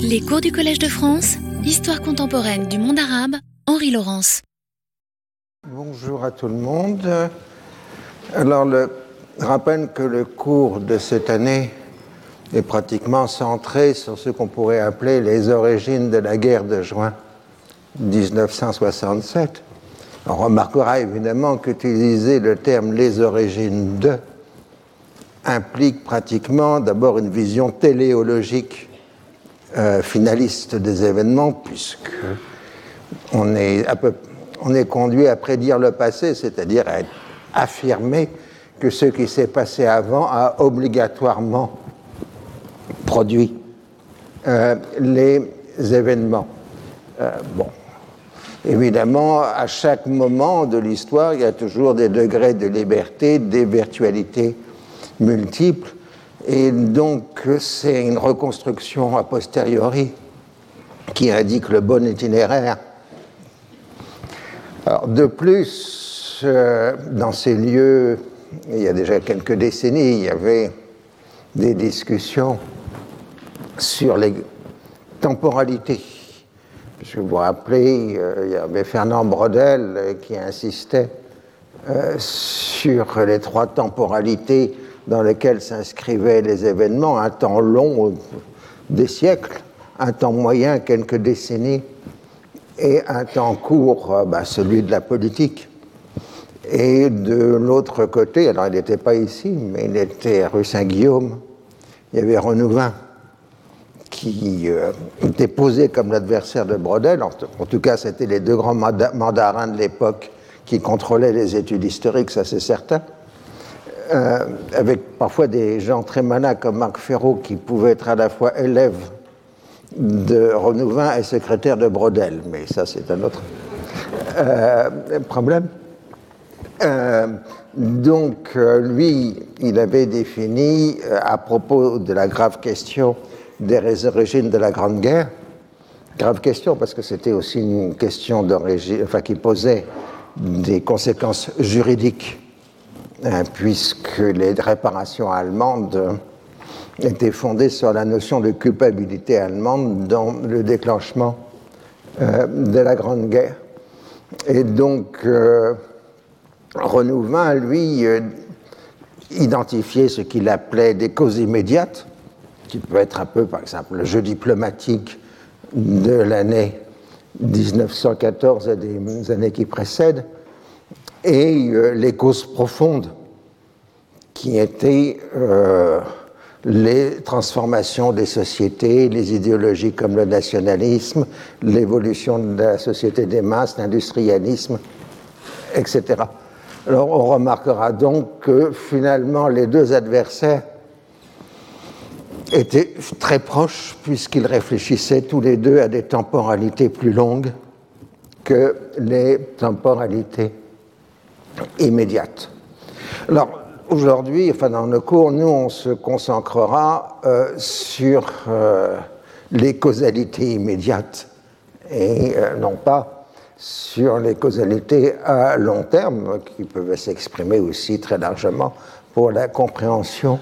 Les cours du Collège de France, Histoire contemporaine du monde arabe, Henri Laurence. Bonjour à tout le monde. Alors, le, rappelle que le cours de cette année est pratiquement centré sur ce qu'on pourrait appeler les origines de la guerre de juin 1967. On remarquera évidemment qu'utiliser le terme les origines de implique pratiquement d'abord une vision téléologique euh, finaliste des événements, puisque on est, à peu, on est conduit à prédire le passé, c'est-à-dire à affirmer que ce qui s'est passé avant a obligatoirement produit euh, les événements. Euh, bon, évidemment, à chaque moment de l'histoire, il y a toujours des degrés de liberté, des virtualités multiples, et donc c'est une reconstruction a posteriori qui indique le bon itinéraire. Alors, de plus, euh, dans ces lieux, il y a déjà quelques décennies, il y avait des discussions sur les temporalités. Puisque vous vous rappelez, euh, il y avait Fernand Brodel euh, qui insistait sur les trois temporalités dans lesquelles s'inscrivaient les événements, un temps long, des siècles, un temps moyen, quelques décennies, et un temps court, bah, celui de la politique. Et de l'autre côté, alors il n'était pas ici, mais il était rue Saint-Guillaume, il y avait Renouvin qui euh, était posé comme l'adversaire de Brodel. En, en, tout cas, c'était les deux grands mandarins de l'époque qui contrôlaient les études historiques, ça c'est certain. Euh, avec parfois des gens très malins comme Marc Ferraud qui pouvaient être à la fois élève de Renouvin et secrétaire de Brodel, mais ça c'est un autre euh, problème. Euh, donc lui, il avait défini à propos de la grave question des origines de la Grande Guerre, grave question parce que c'était aussi une question d'origine, qui posait des conséquences juridiques puisque les réparations allemandes étaient fondées sur la notion de culpabilité allemande dans le déclenchement euh, de la Grande Guerre. Et donc, euh, Renouvin, lui, euh, identifiait ce qu'il appelait des causes immédiates, qui peut être un peu, par exemple, le jeu diplomatique de l'année 1914 et des années qui précèdent, et euh, les causes profondes qui étaient euh, les transformations des sociétés, les idéologies comme le nationalisme, l'évolution de la société des masses, l'industrialisme, etc. Alors on remarquera donc que finalement les deux adversaires étaient très proches puisqu'ils réfléchissaient tous les deux à des temporalités plus longues que les temporalités immédiate. Alors, aujourd'hui, enfin dans le cours, nous, on se consacrera euh, sur euh, les causalités immédiates et euh, non pas sur les causalités à long terme qui peuvent s'exprimer aussi très largement pour la compréhension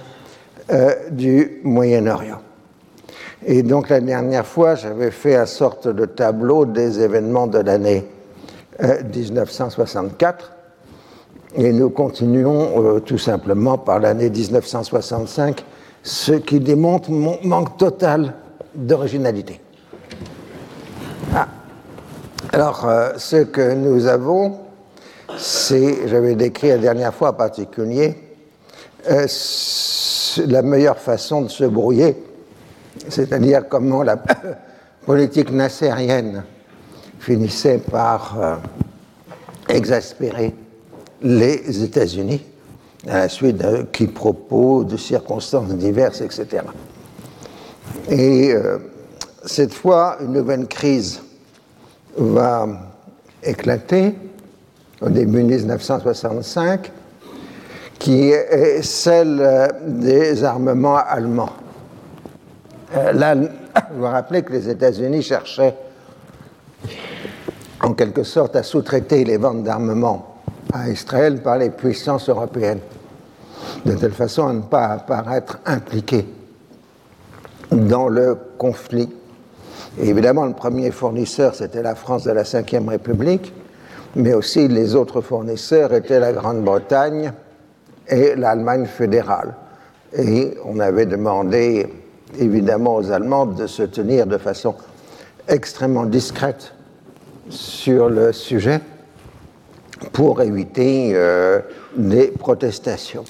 du Moyen-Orient. Et donc la dernière fois, j'avais fait une sorte de tableau des événements de l'année 1964 et nous continuons euh, tout simplement par l'année 1965, ce qui démontre mon manque total d'originalité. Ah. Alors, euh, ce que nous avons, c'est, j'avais décrit la dernière fois en particulier, euh, la meilleure façon de se brouiller, c'est-à-dire comment la politique nassérienne finissait par exaspérer les États-Unis à la suite d'un quiproquo, de circonstances diverses, etc. Et euh, cette fois, une nouvelle crise va éclater au début 1965, qui est celle des armements allemands. Euh, là, vous vous rappelez que les États-Unis cherchaient en quelque sorte à sous-traiter les ventes d'armements à Israël par les puissances européennes, de telle façon à ne pas apparaître impliqué dans le conflit. Évidemment, le premier fournisseur, c'était la France de la Ve République, mais aussi les autres fournisseurs étaient la Grande-Bretagne et l'Allemagne fédérale. Et on avait demandé, évidemment, aux Allemands de se tenir de façon extrêmement discrète sur le sujet pour éviter euh, des protestations.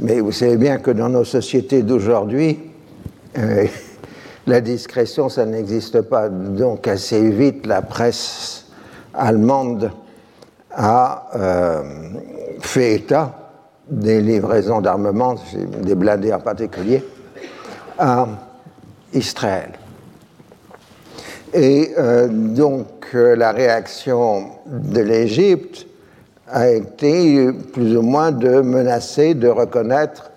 Mais vous savez bien que dans nos sociétés d'aujourd'hui, euh, la discrétion, ça n'existe pas. Donc assez vite, la presse allemande a euh, fait état des livraisons d'armement, des blindés en particulier, à Israël. Et donc la réaction de l'Égypte a été plus ou moins de menacer de reconnaître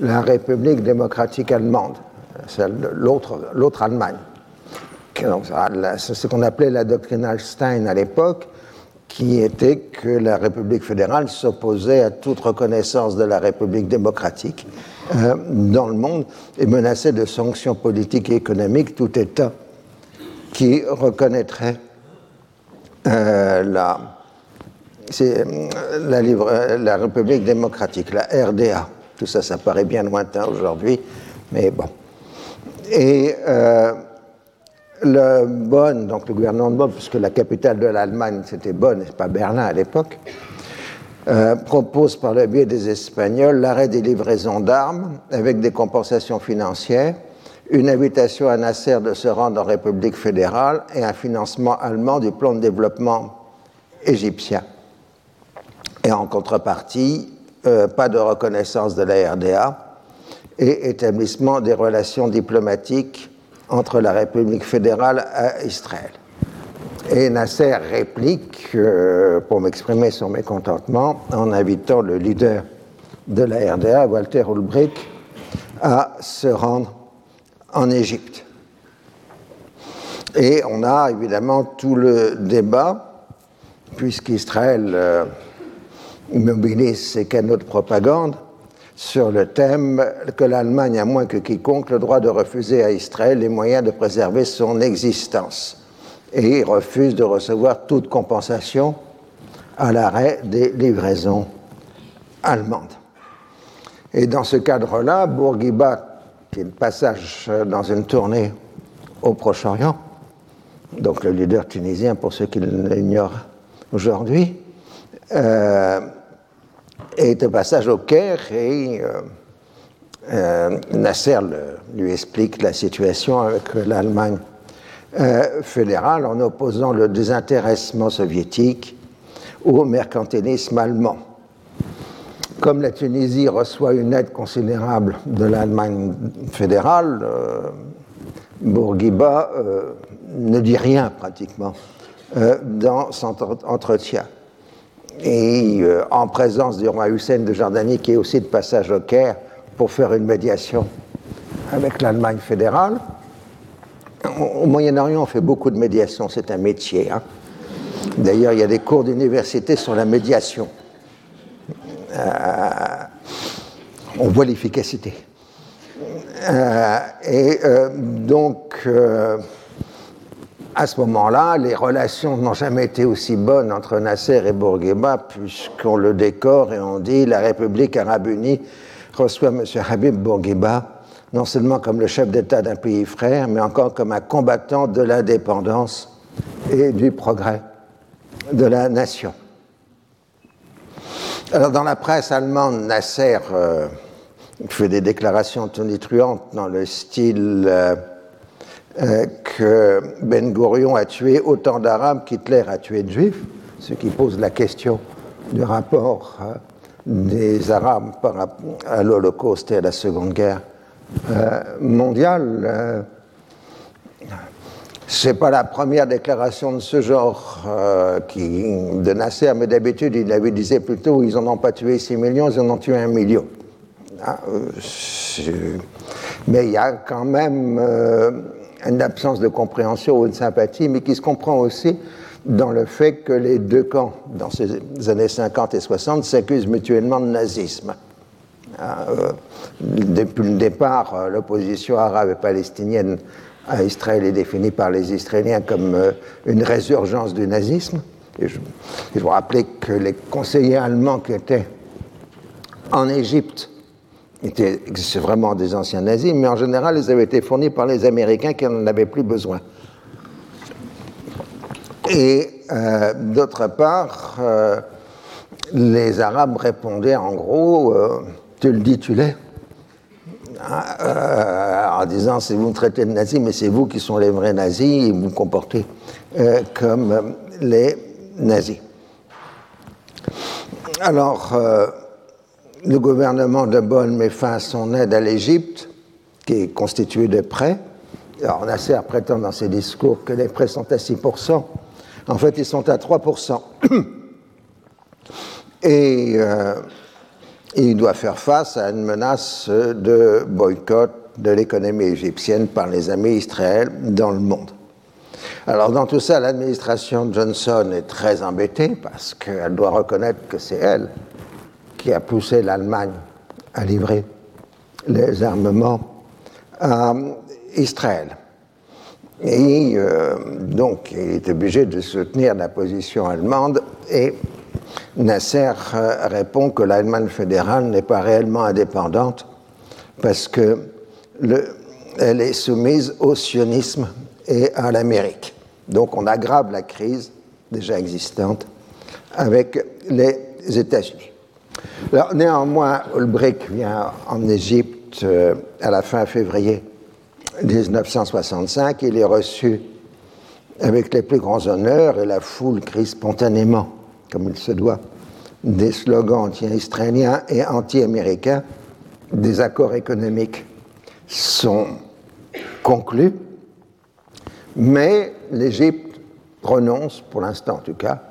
la République démocratique allemande, l'autre Allemagne. C'est ce qu'on appelait la doctrine Hallstein à l'époque, qui était que la République fédérale s'opposait à toute reconnaissance de la République démocratique euh, dans le monde et menaçait de sanctions politiques et économiques tout État qui reconnaîtrait euh, la, la, la, République démocratique, la RDA. Tout ça, ça paraît bien lointain aujourd'hui, mais bon. Et euh, le Bonn, donc le gouvernement de Bonn, puisque la capitale de l'Allemagne c'était Bonn et pas Berlin à l'époque, euh, propose par le biais des Espagnols l'arrêt des livraisons d'armes avec des compensations financières, une invitation à Nasser de se rendre en République fédérale et un financement allemand du plan de développement égyptien. Et en contrepartie, euh, pas de reconnaissance de la RDA et établissement des relations diplomatiques entre la République fédérale et Israël. Et Nasser réplique, euh, pour m'exprimer son mécontentement, en invitant le leader de la RDA, Walter Ulbricht, à se rendre en Égypte. Et on a évidemment tout le débat, puisqu'Israël euh, mobilise ses canaux de propagande sur le thème que l'Allemagne a moins que quiconque le droit de refuser à Israël les moyens de préserver son existence et refuse de recevoir toute compensation à l'arrêt des livraisons allemandes. Et dans ce cadre-là, Bourguiba, qui est le passage dans une tournée au Proche-Orient, donc le leader tunisien pour ceux qui l'ignorent aujourd'hui, euh, est au passage au Caire et euh, euh, Nasser lui explique la situation avec l'Allemagne fédérale en opposant le désintéressement soviétique au mercantilisme allemand. Comme la Tunisie reçoit une aide considérable de l'Allemagne fédérale, Bourguiba ne dit rien pratiquement dans son entretien et euh, en présence du roi Hussein de Jordanie, qui est aussi de passage au Caire pour faire une médiation avec l'Allemagne fédérale. Au Moyen-Orient, on fait beaucoup de médiation, c'est un métier. Hein. D'ailleurs, il y a des cours d'université sur la médiation. Euh, on voit l'efficacité. Euh, et donc, à ce moment-là, les relations n'ont jamais été aussi bonnes entre Nasser et Bourguiba, puisqu'on le décore et on dit la République arabe unie reçoit M. Habib Bourguiba non seulement comme le chef d'État d'un pays frère, mais encore comme un combattant de l'indépendance et du progrès de la nation. Alors dans la presse allemande, Nasser euh, fait des déclarations tonitruantes dans le style... Euh, euh, que Ben Gurion a tué autant d'Arabes qu'Hitler a tué de Juifs, ce qui pose la question du rapport euh, des Arabes par à l'Holocauste et à la Seconde Guerre mondiale. Ce n'est pas la première déclaration de ce genre qui, de Nasser, mais d'habitude, il avait disait plutôt ils n'en ont pas tué 6 millions, ils en ont tué un million. Ah, mais il y a quand même une absence de compréhension ou de sympathie, mais qui se comprend aussi dans le fait que les deux camps, dans ces années 50 et 60, s'accusent mutuellement de nazisme. Euh, depuis le départ, euh, l'opposition arabe et palestinienne à Israël est définie par les Israéliens comme euh, une résurgence du nazisme. Et je, vous rappeler que les conseillers allemands qui étaient en Égypte étaient c'est vraiment des anciens nazis, mais en général, ils avaient été fournis par les Américains qui n'en avaient plus besoin. Et euh, d'autre part, euh, les Arabes répondaient en gros, tu le dis, tu l'es. Euh, en disant c'est vous me traitez de nazi, mais c'est vous qui sont les vrais nazis et vous vous comportez euh, comme les nazis. Alors, euh, le gouvernement de Bonn met fin à son aide à l'Égypte, qui est constituée de prêts. Alors, Nasser prétend dans ses discours que les prêts sont à 6%. En fait, ils sont à 3%. Et euh, il doit faire face à une menace de boycott de l'économie égyptienne par les amis israéliens dans le monde. Alors dans tout ça, l'administration Johnson est très embêtée parce qu'elle doit reconnaître que c'est elle qui a poussé l'Allemagne à livrer les armements à Israël. Et euh, donc, il est obligé de soutenir la position allemande et Nasser euh, répond que l'Allemagne fédérale n'est pas réellement indépendante parce que le, elle est soumise au sionisme et à l'Amérique. Donc on aggrave la crise déjà existante avec les États-Unis. Néanmoins, Ulbricht vient en Égypte euh, à la fin février 1965. Il est reçu avec les plus grands honneurs et la foule crie spontanément, comme il se doit, des slogans anti-israéliens et anti-américains. Des accords économiques sont conclus, mais l'Égypte renonce, pour l'instant en tout cas,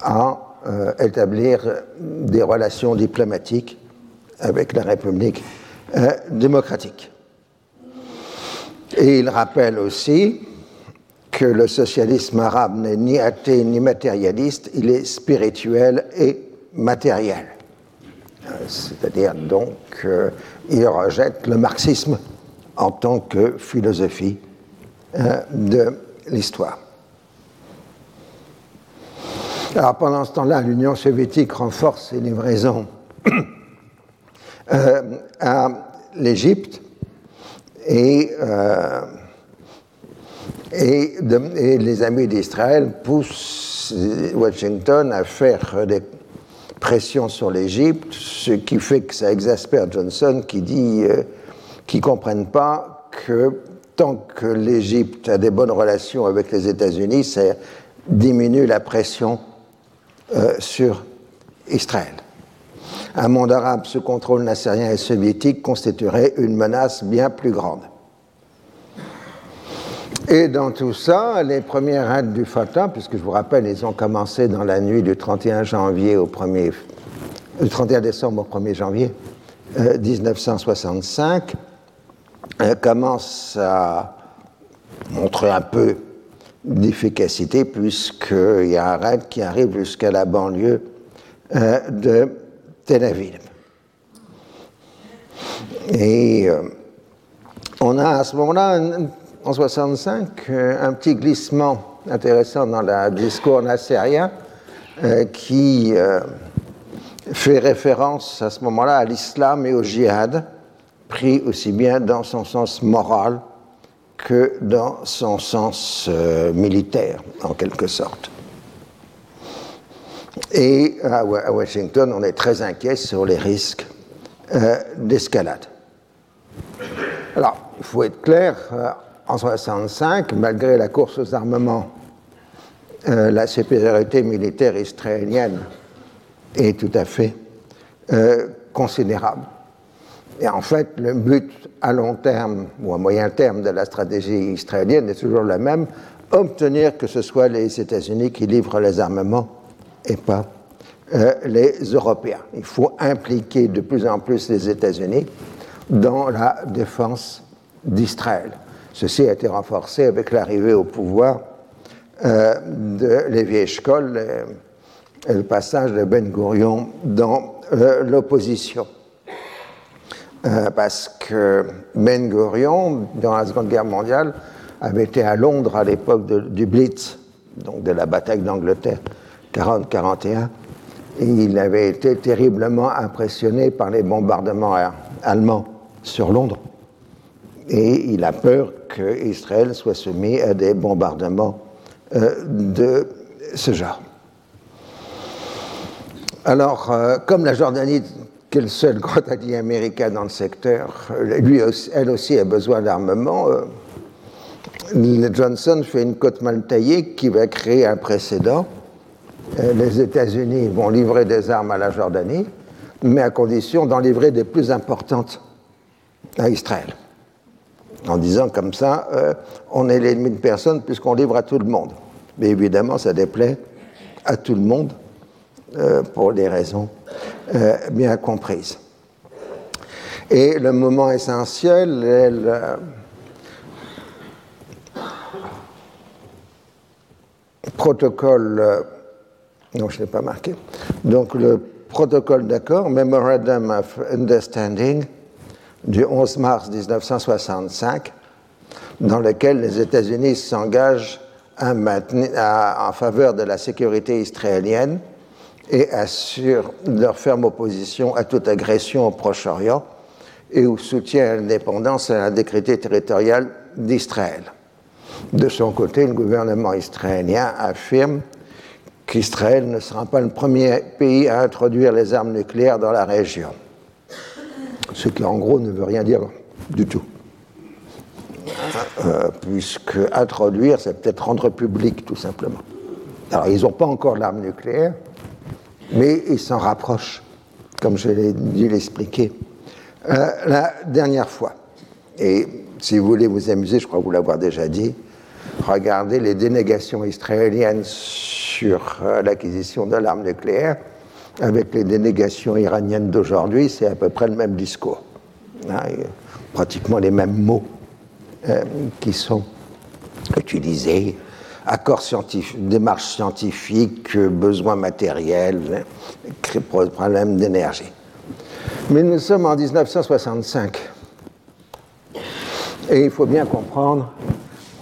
à euh, établir des relations diplomatiques avec la République euh, démocratique. Et il rappelle aussi que le socialisme arabe n'est ni athée ni matérialiste, il est spirituel et matériel. C'est-à-dire donc qu'il rejette le marxisme en tant que philosophie euh, de l'histoire. Alors pendant ce temps-là, l'Union soviétique renforce ses livraisons euh, à l'Égypte et, euh, et, les amis d'Israël poussent Washington à faire des pressions sur l'Égypte, ce qui fait que ça exaspère Johnson qui dit euh, qu'ils ne comprennent pas que tant que l'Égypte a des bonnes relations avec les États-Unis, ça diminue la pression euh, sur Israël. Un monde arabe sous contrôle nassérien et soviétique constituerait une menace bien plus grande. Et dans tout ça, les premières raids du Fatah, puisque je vous rappelle, ils ont commencé dans la nuit du 31 janvier au 1er, du 31 décembre au 1er janvier euh, 1965, euh, commencent à montrer un peu d'efficacité, puisqu'il y a un raid qui arrive jusqu'à la banlieue euh, de Tel Aviv. Et euh, on a à ce moment-là, en 65, euh, un petit glissement intéressant dans le discours nassérien euh, qui euh, fait référence à ce moment-là à l'islam et au djihad, pris aussi bien dans son sens moral que dans son sens militaire, en quelque sorte. Et à Washington, on est très inquiet sur les risques d'escalade. Alors, il faut être clair, en 1965, malgré la course aux armements, euh, la supériorité militaire israélienne est tout à fait euh, considérable. Et en fait, le but à long terme ou à moyen terme de la stratégie israélienne est toujours le même, obtenir que ce soit les États-Unis qui livrent les armements et pas euh, les Européens. Il faut impliquer de plus en plus les États-Unis dans la défense d'Israël. Ceci a été renforcé avec l'arrivée au pouvoir euh, de Lévi Eshkol et, le passage de Ben Gurion dans euh, l'opposition. parce que Ben Gurion, dans la Seconde Guerre mondiale, avait été à Londres à l'époque du Blitz, donc de la bataille d'Angleterre 40-41, et il avait été terriblement impressionné par les bombardements allemands sur Londres. Et il a peur qu'Israël soit soumis à des bombardements euh, de ce genre. Alors, euh, comme la Jordanie, qui est le seul grand allié américain dans le secteur, elle aussi a besoin d'armement, euh, Johnson fait une côte mal taillée qui va créer un précédent. Les États-Unis vont livrer des armes à la Jordanie, mais à condition d'en livrer des plus importantes à Israël. En disant comme ça, euh, on est l'ennemi de personne puisqu'on livre à tout le monde. Mais évidemment, ça déplaît à tout le monde euh, pour des raisons bien comprises. Et le moment essentiel est le, protocole, euh, non, je ne pas marqué, donc le protocole d'accord, Memorandum of Understanding, du 11 mars 1965, dans lequel les États-Unis s'engagent en faveur de la sécurité israélienne et assurent leur ferme opposition à toute agression au Proche-Orient et au soutien à l'indépendance et l'intégrité territoriale d'Israël. De son côté, le gouvernement israélien affirme qu'Israël ne sera pas le premier pays à introduire les armes nucléaires dans la région. Ce qui en gros ne veut rien dire du tout. Euh, puisque introduire, c'est peut-être rendre public tout simplement. Alors ils n'ont pas encore l'arme nucléaire, mais ils s'en rapprochent, comme je l'ai dû l'expliquer euh, la dernière fois. Et si vous voulez vous amuser, je crois vous l'avoir déjà dit, regardez les dénégations israéliennes sur euh, l'acquisition de l'arme nucléaire avec les dénégations iraniennes d'aujourd'hui, c'est à peu près le même discours. Hein, pratiquement les mêmes mots euh, qui sont utilisés. Accords scientifiques, démarche scientifique, besoins matériels, hein, problème d'énergie. Mais nous sommes en 1965. Et il faut bien comprendre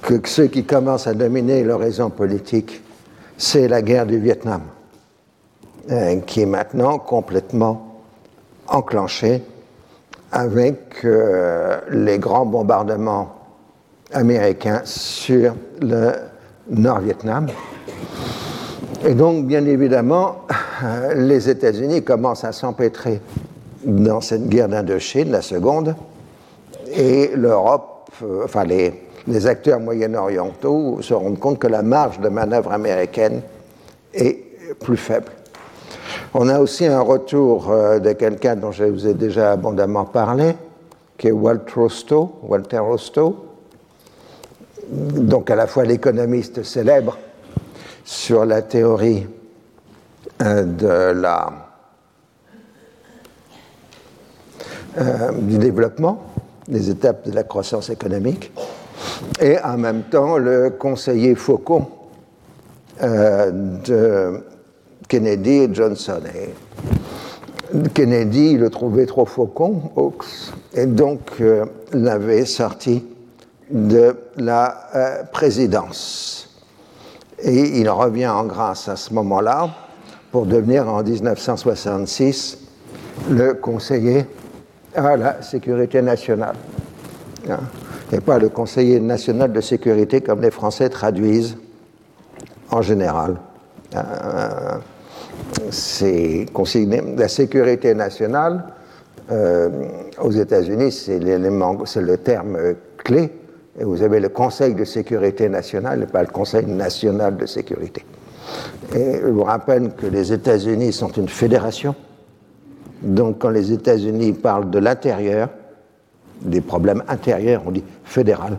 que ceux qui commencent à dominer l'horizon politique, c'est la guerre du Vietnam, euh, qui est maintenant complètement enclenchée avec euh, les grands bombardements américains sur le Nord-Vietnam. Et donc, bien évidemment, euh, les États-Unis commencent à s'empêtrer dans cette guerre d'Indochine, la seconde, et l'Europe, enfin les, les acteurs moyen-orientaux se rendent compte que la marge de manœuvre américaine est plus faible. On a aussi un retour euh, de quelqu'un dont je vous ai déjà abondamment parlé, qui est Walter Rostow, Walter Rostow, donc à la fois l'économiste célèbre sur la théorie euh, euh, du développement, des étapes de la croissance économique, et en même temps le conseiller Faucon de Kennedy et Johnson. Kennedy le trouvait trop faucon, et donc euh, l'avait sorti de la euh, présidence. Et il revient en grâce à ce moment-là pour devenir en 1966 le conseiller à la sécurité nationale. Hein? Et pas le conseiller national de sécurité comme les Français traduisent en général. Euh, c'est la sécurité nationale euh, aux États-Unis, c'est le terme clé. Et vous avez le Conseil de sécurité nationale et pas le Conseil national de sécurité. Et je vous rappelle que les États-Unis sont une fédération. Donc quand les États-Unis parlent de l'intérieur, des problèmes intérieurs, on dit fédéral.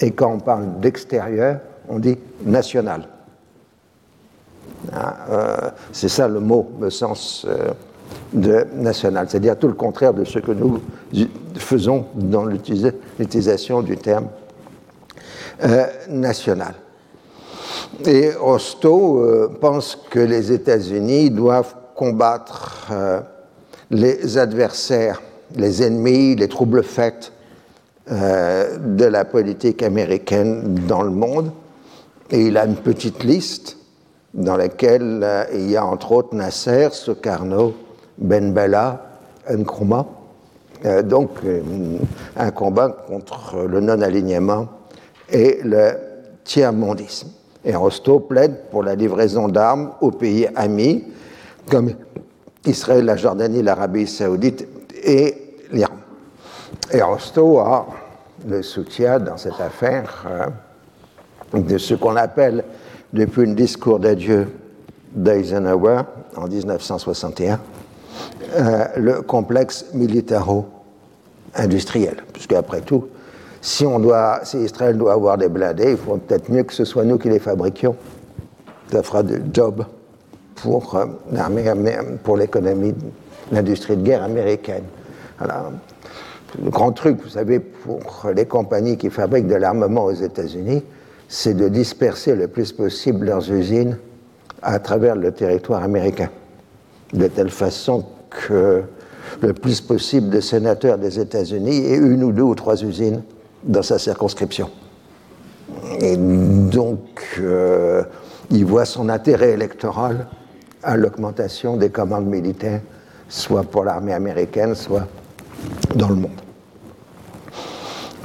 Et quand on parle d'extérieur, on dit national. Ah, euh, c'est ça le mot, le sens euh, de national, c'est-à-dire tout le contraire de ce que nous faisons dans l'utilisation du terme euh, national. Et Rostow pense que les États-Unis doivent combattre les adversaires les ennemis, les troubles faits de la politique américaine dans le monde. Et il a une petite liste dans laquelle euh, il y a entre autres Nasser, Sukarno, Ben Bella, Nkrumah. Euh, donc un combat contre le non-alignement et le tiers-mondisme. Et Rosto plaide pour la livraison d'armes aux pays amis comme Israël, la Jordanie, l'Arabie saoudite et l'Iran. Et Rosto a le soutien dans cette affaire euh, de ce qu'on appelle, depuis le discours d'adieu d'Eisenhower en 1961, euh, le complexe militaro-industriel. Puisque, après tout, si, doit, Israël doit avoir des blindés, il faut peut-être mieux que ce soit nous qui les fabriquions. Ça fera du job pour euh, pour l'économie, l'industrie de guerre américaine. Le grand truc, vous savez, pour les compagnies qui fabriquent de l'armement aux États-Unis, c'est de disperser le plus possible leurs usines à travers le territoire américain, de telle façon que le plus possible de sénateurs des États-Unis aient une ou deux ou trois usines dans sa circonscription. Et donc, euh, il voit son intérêt électoral à l'augmentation des commandes militaires, soit pour l'armée américaine, soit dans le monde.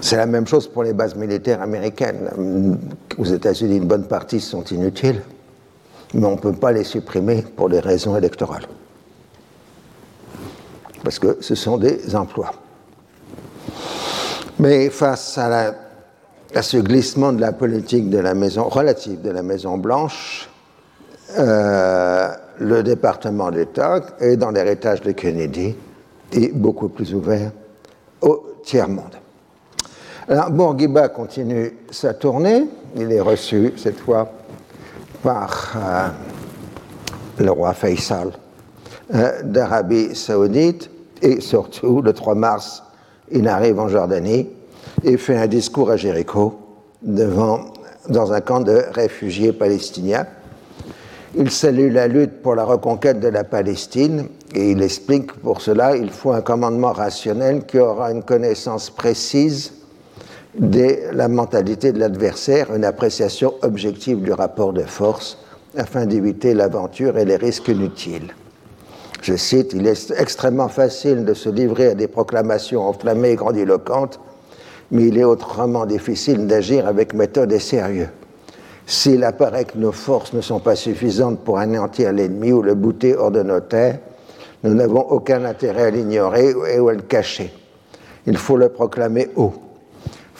C'est la même chose pour les bases militaires américaines. Aux États-Unis, une bonne partie sont inutiles, mais on ne peut pas les supprimer pour des raisons électorales. Parce que ce sont des emplois. Mais face à, ce glissement de la politique de la maison relative de la Maison Blanche, euh, le département d'État est dans l'héritage de Kennedy et beaucoup plus ouvert au tiers-monde. Alors, Bourguiba continue sa tournée. Il est reçu cette fois par euh, le roi Faisal euh, d'Arabie saoudite et surtout le 3 mars il arrive en Jordanie et fait un discours à Jéricho devant, dans un camp de réfugiés palestiniens. Il salue la lutte pour la reconquête de la Palestine et il explique que pour cela il faut un commandement rationnel qui aura une connaissance précise de la mentalité de l'adversaire, une appréciation objective du rapport de force afin d'éviter l'aventure et les risques inutiles. Je cite, Il est extrêmement facile de se livrer à des proclamations enflammées et grandiloquentes, mais il est autrement difficile d'agir avec méthode et sérieux. S'il apparaît que nos forces ne sont pas suffisantes pour anéantir l'ennemi ou le bouter hors de nos terres, nous n'avons aucun intérêt à l'ignorer et à le cacher. Il faut le proclamer haut.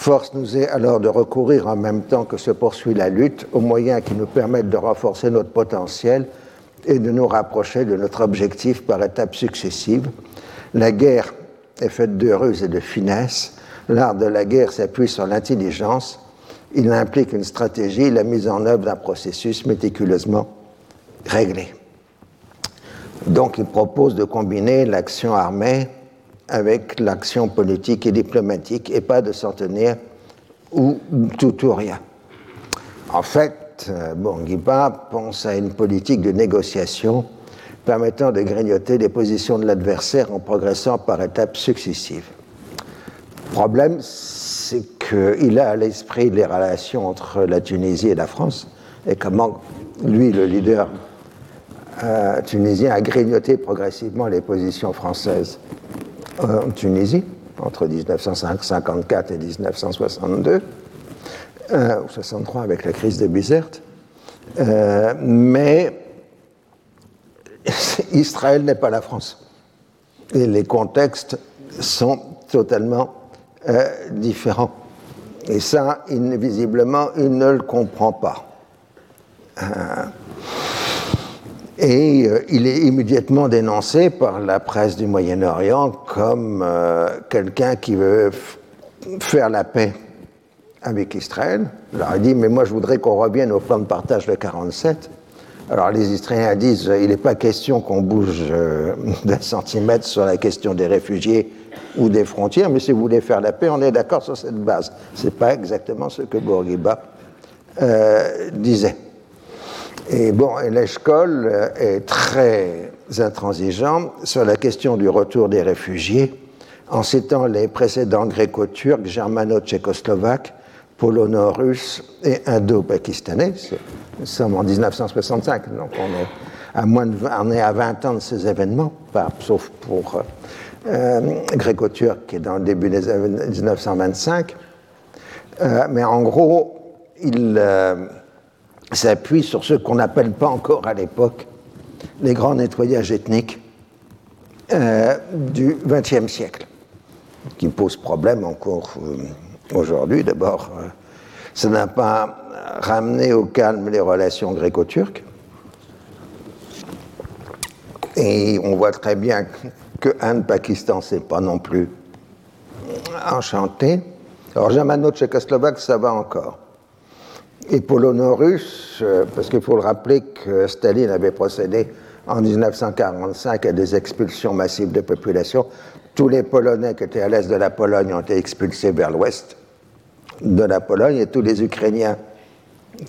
Force nous est alors de recourir en même temps que se poursuit la lutte aux moyens qui nous permettent de renforcer notre potentiel et de nous rapprocher de notre objectif par étapes successives. La guerre est faite de ruse et de finesse. L'art de la guerre s'appuie sur l'intelligence. Il implique une stratégie, la mise en œuvre d'un processus méticuleusement réglé. Donc il propose de combiner l'action armée avec l'action politique et diplomatique et pas de s'en tenir ou tout ou rien. En fait, euh, Bourguiba pense à une politique de négociation permettant de grignoter les positions de l'adversaire en progressant par étapes successives. Le problème, c'est qu'il a à l'esprit les relations entre la Tunisie et la France et comment lui, le leader euh, tunisien, a grignoté progressivement les positions françaises en Tunisie entre 1954 et 1962 euh, 63 avec la crise de Bizerte. Euh, mais Israël n'est pas la France. Et les contextes sont totalement euh, différents. Et ça, visiblement, il ne le comprend pas. Euh, et euh, il est immédiatement dénoncé par la presse du Moyen-Orient comme quelqu'un qui veut faire la paix avec Israël. Il leur a dit, mais moi je voudrais qu'on revienne au plan de partage de 47. Alors les Israéliens disent, il n'est pas question qu'on bouge euh, d'un centimètre sur la question des réfugiés ou des frontières, mais si vous voulez faire la paix, on est d'accord sur cette base. Ce n'est pas exactement ce que Bourguiba euh, disait. Et bon, euh, est très intransigeant sur la question du retour des réfugiés en citant les précédents gréco-turcs, germano-tchécoslovaques, polono-russes et indo-pakistanais. Nous sommes en 1965, donc on est à, moins de, on est à 20 ans de ces événements, sauf pour euh, gréco-turc qui est dans le début des 1925. Euh, mais en gros, il euh, s'appuie sur ce qu'on n'appelle pas encore à l'époque les grands nettoyages ethniques du XXe siècle, qui posent problème encore aujourd'hui. D'abord, ça n'a pas ramené au calme les relations gréco-turques. Et on voit très bien que Inde-Pakistan, c'est pas non plus enchanté. Alors, germano-tchécoslovaque, ça va encore. Et polono-russe, euh, parce qu'il faut le rappeler que Staline avait procédé en 1945 à des expulsions massives de population. Tous les Polonais qui étaient à l'est de la Pologne ont été expulsés vers l'ouest de la Pologne et tous les Ukrainiens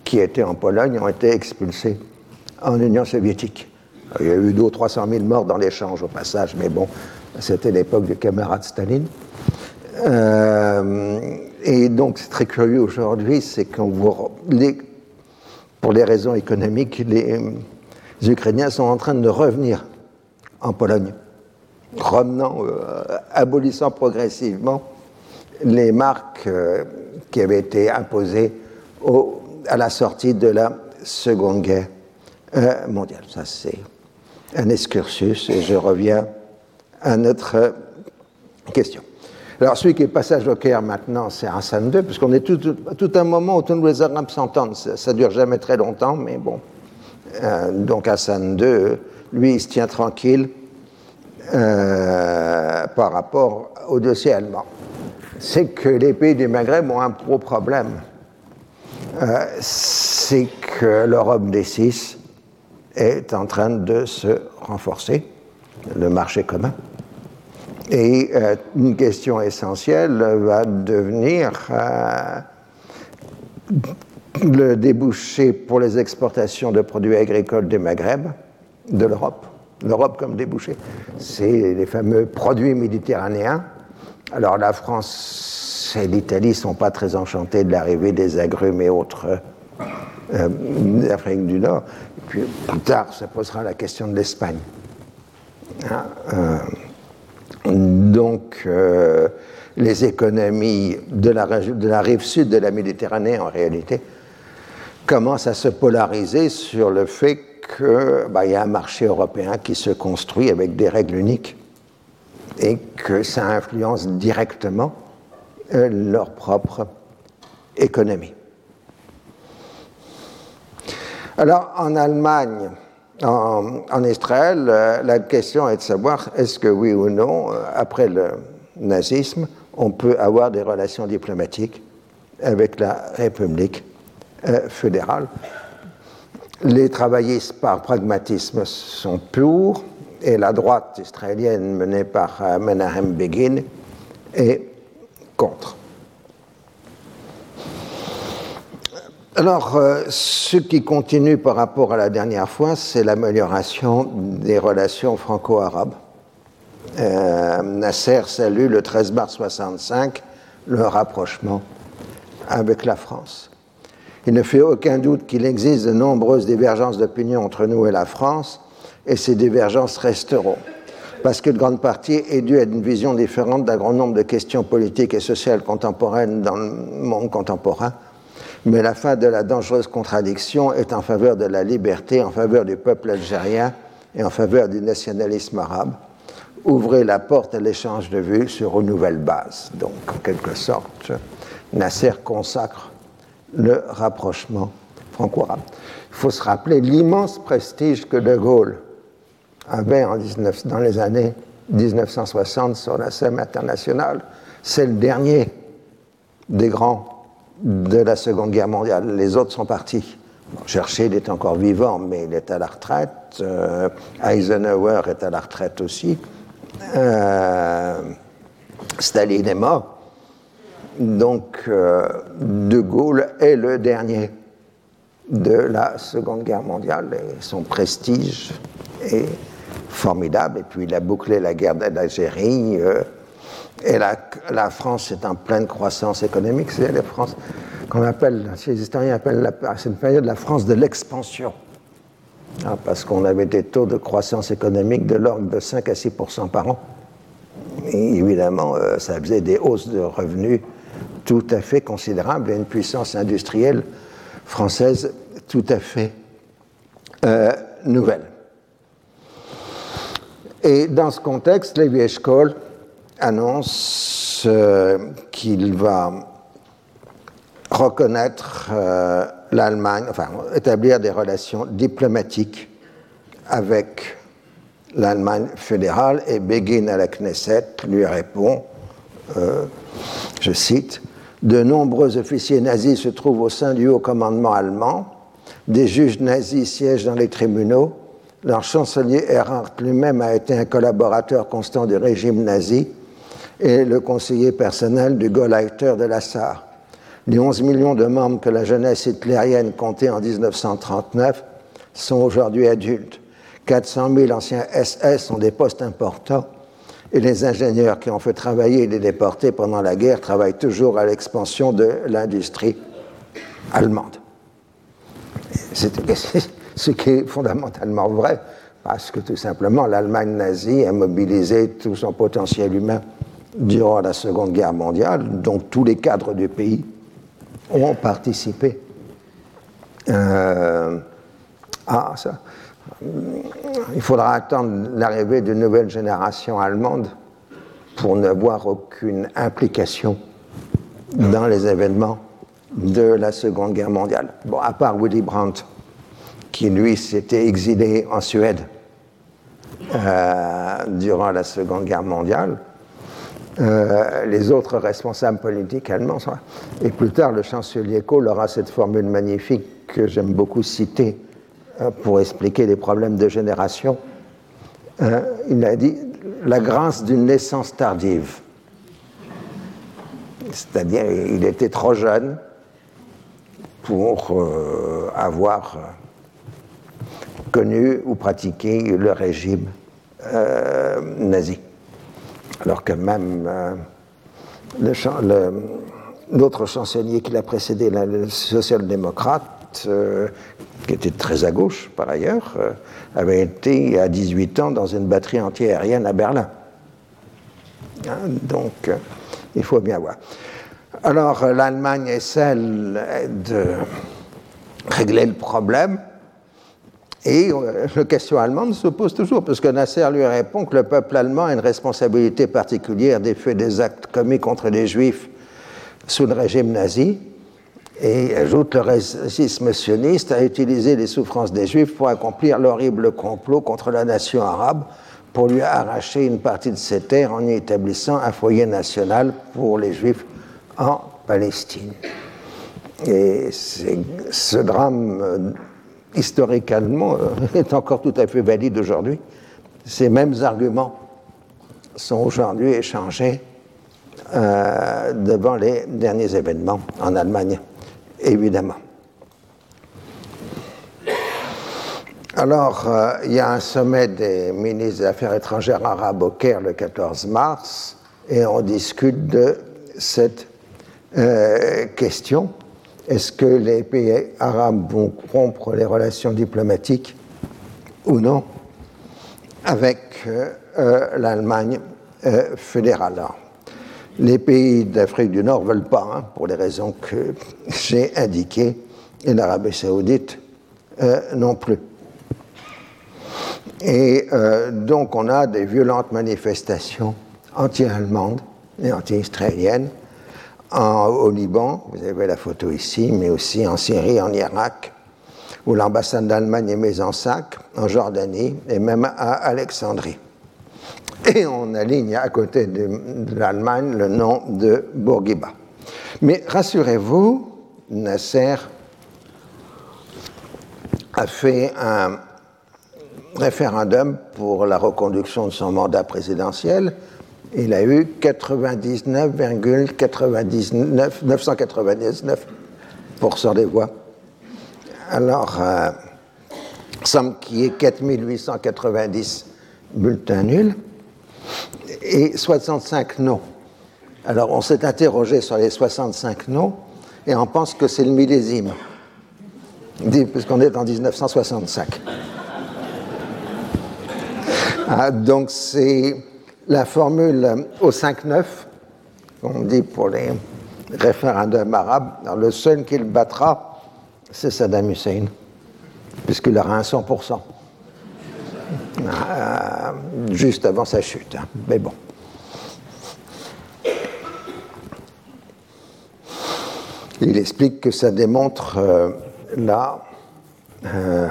qui étaient en Pologne ont été expulsés en Union soviétique. Il y a eu 200 ou 300 000 morts dans l'échange au passage, mais bon, c'était l'époque du camarade Staline. Euh, et donc, c'est très curieux aujourd'hui, c'est qu'on voit, pour des raisons économiques, les, Ukrainiens sont en train de revenir en Pologne, revenant, euh, abolissant progressivement les marques euh, qui avaient été imposées à la sortie de la Seconde Guerre mondiale. Ça, c'est un excursus et je reviens à notre question. Alors, celui qui est passage au Caire maintenant, c'est Hassan II, puisqu'on est tout, tout, un moment où tous les Arabes s'entendent. Ça, ne dure jamais très longtemps, mais bon. Euh, donc, Hassan II, lui, il se tient tranquille euh, par rapport au dossier allemand. C'est que les pays du Maghreb ont un gros problème. Euh, c'est que l'Europe des six est en train de se renforcer, le marché commun. Et euh, une question essentielle va devenir euh, le débouché pour les exportations de produits agricoles du Maghreb, de l'Europe. L'Europe comme débouché, c'est les fameux produits méditerranéens. Alors la France et l'Italie ne sont pas très enchantés de l'arrivée des agrumes et autres euh, d'Afrique du Nord. Et puis plus tard, ça posera la question de l'Espagne. Hein, donc, euh, les économies de la, rive sud de la Méditerranée, en réalité, commencent à se polariser sur le fait qu'il bah, y a un marché européen qui se construit avec des règles uniques et que ça influence directement leur propre économie. Alors, en Allemagne, en, Israël, euh, la question est de savoir est-ce que oui ou non, euh, après le nazisme, on peut avoir des relations diplomatiques avec la République euh, fédérale. Les travaillistes par pragmatisme sont pour, et la droite israélienne menée par Menahem Begin est contre. Alors, euh, ce qui continue par rapport à la dernière fois, c'est l'amélioration des relations franco-arabes. Euh, Nasser salue le 13 mars 65 le rapprochement avec la France. Il ne fait aucun doute qu'il existe de nombreuses divergences d'opinion entre nous et la France, et ces divergences resteront, parce qu'une grande partie est due à une vision différente d'un grand nombre de questions politiques et sociales contemporaines dans le monde contemporain, mais la fin de la dangereuse contradiction est en faveur de la liberté, en faveur du peuple algérien et en faveur du nationalisme arabe. Ouvrez la porte à l'échange de vues sur une nouvelle base. Donc, en quelque sorte, Nasser consacre le rapprochement franco-arabe. Il faut se rappeler l'immense prestige que De Gaulle avait en 19, dans les années 1960 sur la scène internationale. C'est le dernier des grands de la Seconde Guerre mondiale. Les autres sont partis. Churchill est encore vivant, mais il est à la retraite. Euh, Eisenhower est à la retraite aussi. Euh, Staline est mort. Donc, euh, De Gaulle est le dernier de la Seconde Guerre mondiale son prestige est formidable. Et puis, il a bouclé la guerre d'Algérie Et la, la France est en pleine croissance économique. C'est la France qu'on appelle, les historiens appellent cette période la France de l'expansion. Ah, parce qu'on avait des taux de croissance économique de l'ordre de 5 à 6% par an. Évidemment, euh, ça faisait des hausses de revenus tout à fait considérables et une puissance industrielle française tout à fait euh, nouvelle. Et dans ce contexte, Lévi Eshkol annonce euh, qu'il va reconnaître euh, l'Allemagne, enfin établir des relations diplomatiques avec l'Allemagne fédérale et Begin à la Knesset lui répond, euh, je cite, De nombreux officiers nazis se trouvent au sein du haut commandement allemand, des juges nazis siègent dans les tribunaux, leur chancelier Erhard lui-même a été un collaborateur constant du régime nazi et le conseiller personnel du Gauleiter de Lassar. Les 11 millions de membres que la jeunesse hitlérienne comptait en 1939 sont aujourd'hui adultes. 400 000 anciens SS ont des postes importants et les ingénieurs qui ont fait travailler les déportés pendant la guerre travaillent toujours à l'expansion de l'industrie allemande. ce qui est fondamentalement vrai, parce que tout simplement l'Allemagne nazie a mobilisé tout son potentiel humain durant la Seconde Guerre mondiale, donc tous les cadres du pays ont participé euh, ça. Il faudra attendre l'arrivée d'une nouvelle génération allemande pour ne voir aucune implication dans les événements de la Seconde Guerre mondiale. Bon, à part Willy Brandt, qui lui s'était exilé en Suède euh, durant la Seconde Guerre mondiale, euh, les autres responsables politiques allemands. Et plus tard, le chancelier Kohl aura cette formule magnifique que j'aime beaucoup citer euh, pour expliquer les problèmes de génération. Euh, il a dit la grâce d'une naissance tardive. C'est-à-dire, il était trop jeune pour avoir connu ou pratiqué le régime nazi alors que même euh, l'autre chancelier qui l'a précédé, le social-démocrate, euh, qui était très à gauche par ailleurs, euh, avait été à 18 ans dans une batterie antiaérienne à Berlin. Hein, donc, il faut bien voir. Alors, l'Allemagne essaie de régler le problème et euh, la question allemande se pose toujours, parce que Nasser lui répond que le peuple allemand a une responsabilité particulière des faits des actes commis contre les juifs sous le régime nazi, et ajoute le racisme sioniste a utilisé les souffrances des juifs pour accomplir l'horrible complot contre la nation arabe, pour lui arracher une partie de ses terres en y établissant un foyer national pour les juifs en Palestine. Et ce drame historiquement, euh, est encore tout à fait valide aujourd'hui. Ces mêmes arguments sont aujourd'hui échangés euh, devant les derniers événements en Allemagne, évidemment. Alors, euh, il y a un sommet des ministres des Affaires étrangères arabes au Caire le 14 mars, et on discute de cette question est-ce que les pays arabes vont rompre les relations diplomatiques ou non avec euh, euh, l'Allemagne euh, fédérale? Les pays d'Afrique du Nord ne veulent pas, hein, pour les raisons que j'ai indiquées, et l'Arabie saoudite non plus. Et donc on a des violentes manifestations anti-allemandes et anti-israéliennes au Liban, vous avez la photo ici, mais aussi en Syrie, en Irak, où l'ambassade d'Allemagne est mise en sac, en Jordanie et même à Alexandrie. Et on aligne à côté de, l'Allemagne le nom de Bourguiba. Mais rassurez-vous, Nasser a fait un référendum pour la reconduction de son mandat présidentiel il a eu 99,999% des voix. Alors, euh, somme qui est 4890 bulletins nuls et 65 non. Alors on s'est interrogé sur les 65 noms et on pense que c'est le millésime, puisqu'on est en 1965. Ah, donc c'est la formule au 5-9, on dit pour les référendums arabes. le seul qui le battra, c'est Saddam Hussein, puisqu'il aura un 100%. Ah, juste avant sa chute. Hein. Mais bon. Il explique que ça démontre euh, la euh,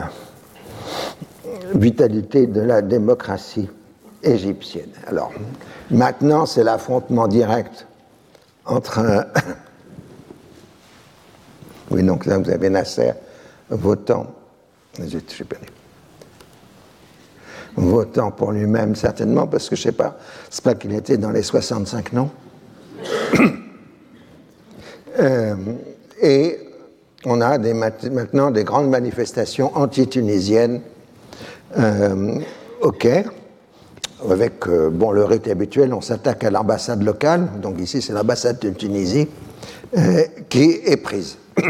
vitalité de la démocratie égyptienne. Alors, maintenant, c'est l'affrontement direct entre. oui, donc là, vous avez Nasser votant. Suis perdu. Votant pour lui-même, certainement, parce que je ne sais pas, c'est pas qu'il était dans les 65 noms. Euh, et on a maintenant des grandes manifestations anti-tunisiennes euh, au Caire, avec euh, bon, le rite habituel, on s'attaque à l'ambassade locale, donc ici c'est l'ambassade de Tunisie, qui est prise.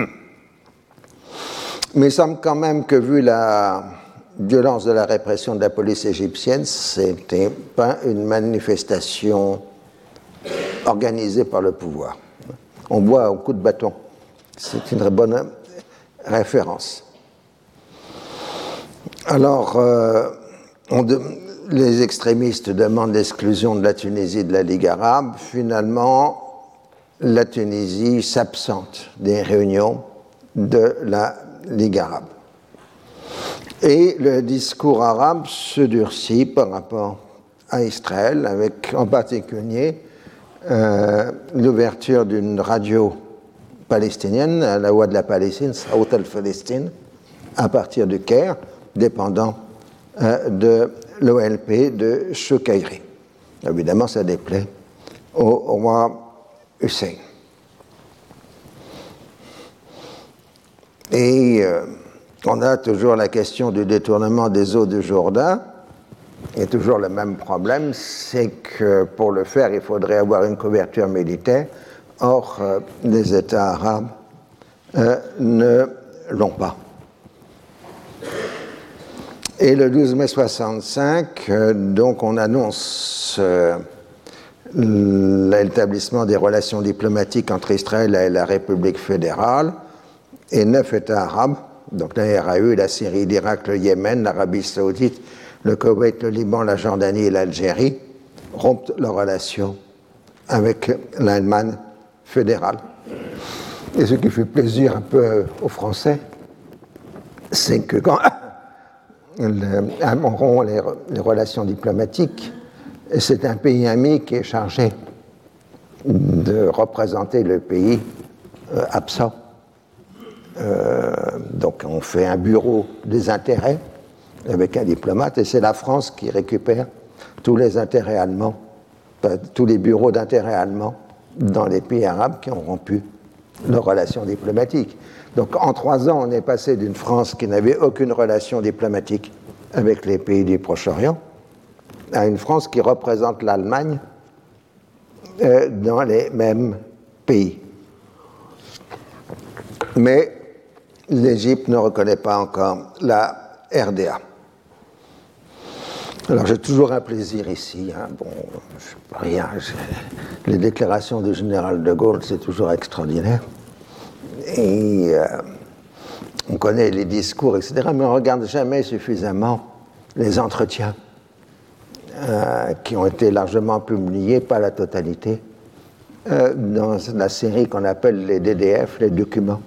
Mais il semble quand même que vu la violence de la répression de la police égyptienne, c'était pas une manifestation organisée par le pouvoir on boit au coup de bâton. C'est une bonne référence. Alors, euh, les extrémistes demandent l'exclusion de la Tunisie de la Ligue arabe. Finalement, la Tunisie s'absente des réunions de la Ligue arabe. Et le discours arabe se durcit par rapport à Israël, avec en particulier euh, l'ouverture d'une radio palestinienne, la voix de la Palestine, Saout al-Palestine, à partir du Caire, dépendant euh, de l'OLP de Choukaïri. Évidemment, ça déplaît au, roi Hussein. Et euh, on a toujours la question du détournement des eaux du Jourdain, il y a toujours le même problème, c'est que pour le faire, il faudrait avoir une couverture militaire. Or, euh, les États arabes euh, ne l'ont pas. Et le 12 mai 65, euh, donc on annonce l'établissement des relations diplomatiques entre Israël et la République fédérale et neuf États arabes, donc la RAE, la Syrie, l'Irak, le Yémen, l'Arabie saoudite, le Koweït, le Liban, la Jordanie et l'Algérie rompent leurs relations avec l'Allemagne fédérale. Et ce qui fait plaisir un peu aux Français, c'est que quand rompt les, les relations diplomatiques, c'est un pays ami qui est chargé de représenter le pays euh, absent. Euh, donc on fait un bureau des intérêts avec un diplomate, et c'est la France qui récupère tous les intérêts allemands, tous les bureaux d'intérêt allemands dans les pays arabes qui ont rompu leurs relations diplomatiques. Donc en trois ans, on est passé d'une France qui n'avait aucune relation diplomatique avec les pays du Proche-Orient à une France qui représente l'Allemagne euh, dans les mêmes pays. Mais l'Égypte ne reconnaît pas encore la RDA. Alors j'ai toujours un plaisir ici. Hein. Bon, rien. Les déclarations du général de Gaulle, c'est toujours extraordinaire. Et euh, on connaît les discours, etc., mais on ne regarde jamais suffisamment les entretiens euh, qui ont été largement publiés, pas la totalité, euh, dans la série qu'on appelle les DDF, les documents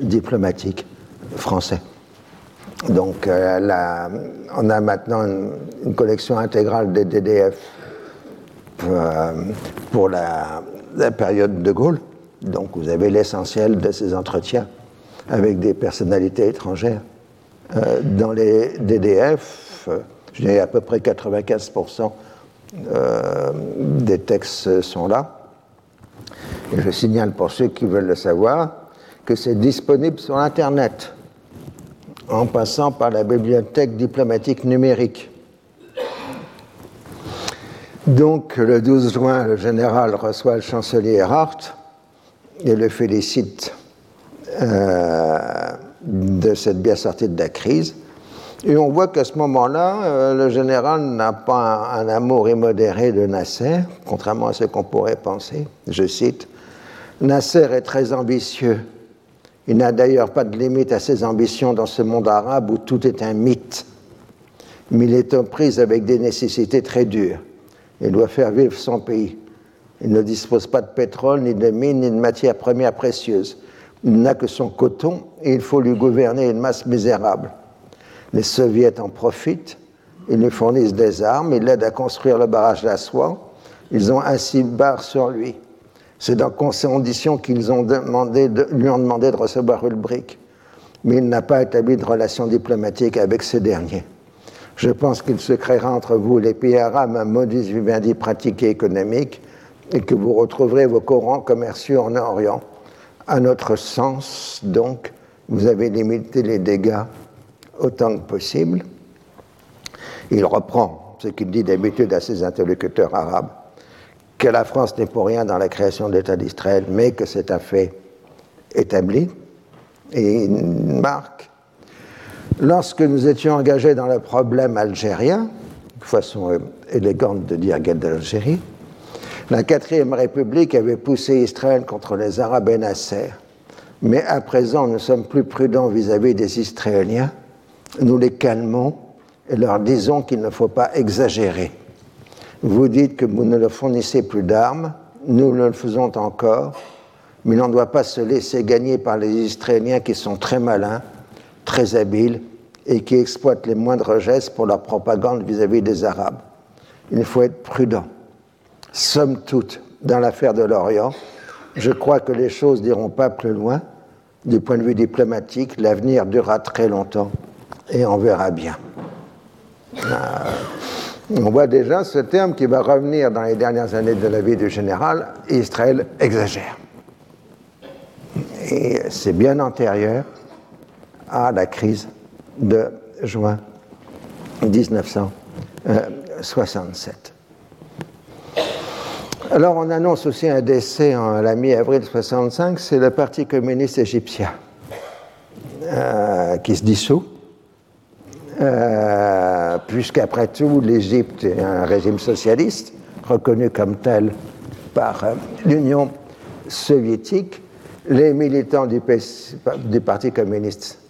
diplomatiques français. Donc, on a maintenant une, collection intégrale des DDF pour, la, période de Gaulle. Donc, vous avez l'essentiel de ces entretiens avec des personnalités étrangères. Euh, dans les DDF, dirais à peu près 95% des textes sont là. Je signale pour ceux qui veulent le savoir que c'est disponible sur Internet en passant par la bibliothèque diplomatique numérique. Donc, le 12 juin, le général reçoit le chancelier Erhardt et le félicite euh, de cette bien sortie de la crise. Et on voit qu'à ce moment-là, euh, le général n'a pas un, amour immodéré de Nasser, contrairement à ce qu'on pourrait penser. Je cite Nasser est très ambitieux. Il n'a d'ailleurs pas de limite à ses ambitions dans ce monde arabe où tout est un mythe. Mais il est aux prises avec des nécessités très dures. Il doit faire vivre son pays. Il ne dispose pas de pétrole, ni de mines, ni de matières premières précieuses. Il n'a que son coton et il faut lui gouverner une masse misérable. Les soviets en profitent, ils lui fournissent des armes, ils l'aident à construire le barrage d'Assois. Ils ont ainsi barre sur lui. C'est dans ces conditions qu'ils lui ont demandé de recevoir Ulbricht. Mais il n'a pas établi de relations diplomatiques avec ce dernier. Je pense qu'il se créera entre vous, les pays arabes, un modus vivendi pratique et économique, et que vous retrouverez vos courants commerciaux en Orient. À notre sens, donc, vous avez limité les dégâts autant que possible. Il reprend ce qu'il dit d'habitude à ses interlocuteurs arabes, que la France n'est pour rien dans la création de l'État d'Israël, mais que c'est un fait établi. Et il marque Lorsque nous étions engagés dans le problème algérien, façon euh, élégante de dire guerre d'Algérie, la quatrième République avait poussé Israël contre les Arabes et Nasser. Mais à présent, nous sommes plus prudents vis-à-vis des Israéliens. Nous les calmons et leur disons qu'il ne faut pas exagérer. Vous dites que vous ne leur fournissez plus d'armes, nous le faisons encore, mais on ne doit pas se laisser gagner par les Israéliens qui sont très malins, très habiles et qui exploitent les moindres gestes pour leur propagande vis-à-vis des Arabes. Il faut être prudent. Somme toute, dans l'affaire de l'Orient, je crois que les choses n'iront pas plus loin. Du point de vue diplomatique, l'avenir durera très longtemps et on verra bien. Euh, on voit déjà ce terme qui va revenir dans les dernières années de la vie du général, Israël exagère. Et c'est bien antérieur à la crise de juin 1967. Alors on annonce aussi un décès en la mi-avril 65, c'est le Parti communiste égyptien euh, qui se dissout, euh, puisqu'après tout l'Égypte est un régime socialiste reconnu comme tel par euh, l'Union soviétique. Les militants du, Parti communiste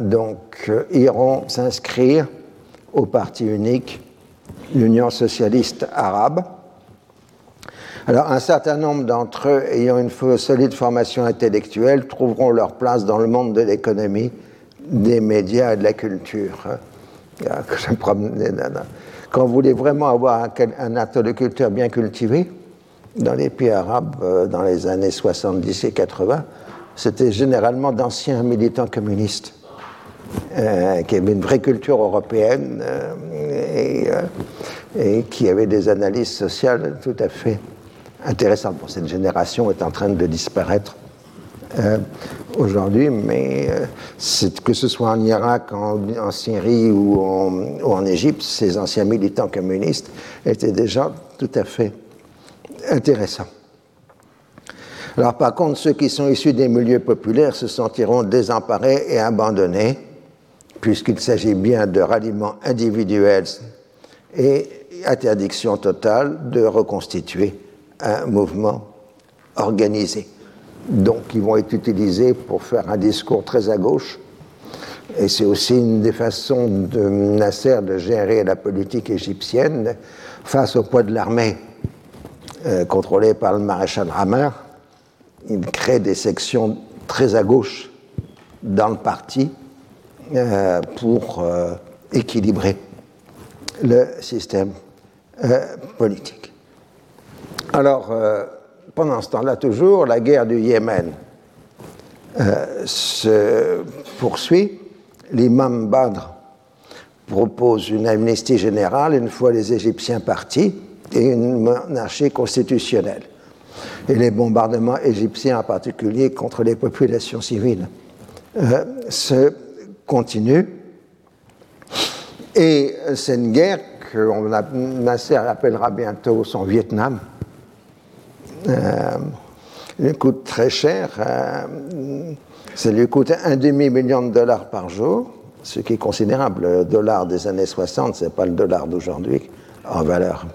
donc, iront s'inscrire au parti unique, l'Union socialiste arabe. Alors, un certain nombre d'entre eux, ayant une solide formation intellectuelle, trouveront leur place dans le monde de l'économie, des médias et de la culture. Quand vous voulez vraiment avoir un, interlocuteur bien cultivé, dans les pays arabes, euh, dans les années 70 et 80, c'était généralement d'anciens militants communistes euh, qui avaient une vraie culture européenne euh, et, qui avaient des analyses sociales tout à fait intéressantes. Bon, cette génération est en train de disparaître aujourd'hui, mais que ce soit en Irak, en, Syrie ou en, ou Égypte, ces anciens militants communistes étaient déjà tout à fait intéressants. Alors par contre, ceux qui sont issus des milieux populaires se sentiront désemparés et abandonnés, puisqu'il s'agit bien de ralliement individuel et interdiction totale de reconstituer un mouvement organisé. Donc ils vont être utilisés pour faire un discours très à gauche. Et c'est aussi une des façons de Nasser de gérer la politique égyptienne face au poids de l'armée euh, contrôlée par le maréchal Hammer il crée des sections très à gauche dans le parti euh, pour euh, équilibrer le système politique. Alors, pendant ce temps-là, toujours, la guerre du Yémen se poursuit. L'imam Badr propose une amnistie générale une fois les Égyptiens partis et une monarchie constitutionnelle et les bombardements égyptiens en particulier contre les populations civiles euh, se continuent. Et c'est une guerre Nasser appellera bientôt son Vietnam. Il coûte très cher. ça lui coûte un demi-million de dollars par jour, ce qui est considérable. Le dollar des années 60, ce n'est pas le dollar d'aujourd'hui en valeur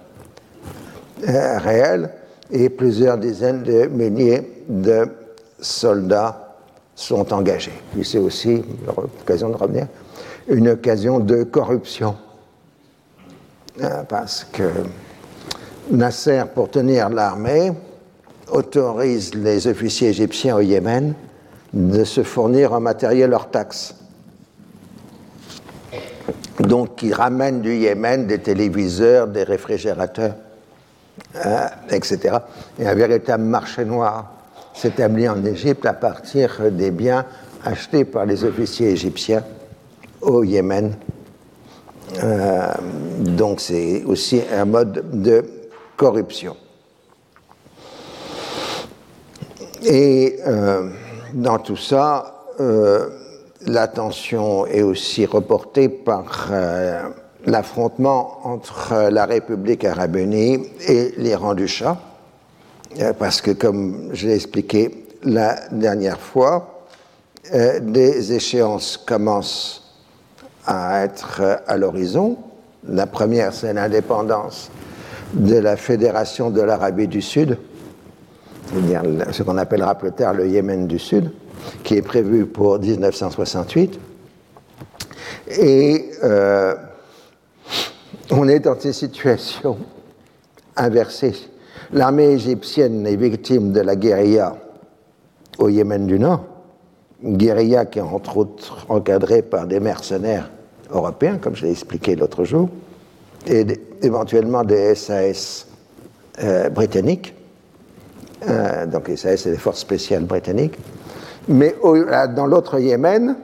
réelle. Et plusieurs dizaines de milliers de soldats sont engagés. Puis c'est aussi, l'occasion de revenir, une occasion de corruption. Euh, parce que Nasser, pour tenir l'armée, autorise les officiers égyptiens au Yémen de se fournir en matériel hors taxe. Donc, ils ramènent du Yémen des téléviseurs, des réfrigérateurs, euh, etc. Et un véritable marché noir s'établit en Égypte à partir des biens achetés par les officiers égyptiens au Yémen. Euh, donc c'est aussi un mode de corruption. Et euh, dans tout ça, euh, l'attention est aussi reportée par l'affrontement entre la République arabe unie et l'Iran du Shah euh, parce que comme je l'ai expliqué la dernière fois, euh, des échéances commencent à être à l'horizon. La première, c'est l'indépendance de la Fédération de l'Arabie du Sud, c'est-à-dire ce qu'on appellera plus tard le Yémen du Sud, qui est prévu pour 1968. Et euh, on est dans une situation inversée L'armée égyptienne est victime de la guérilla au Yémen du Nord, une guérilla qui est entre autres encadrée par des mercenaires européens, comme je l'ai expliqué l'autre jour, et éventuellement des SAS euh, britanniques. Euh, donc SAS, c'est les forces spéciales britanniques. Mais dans l'autre Yémen,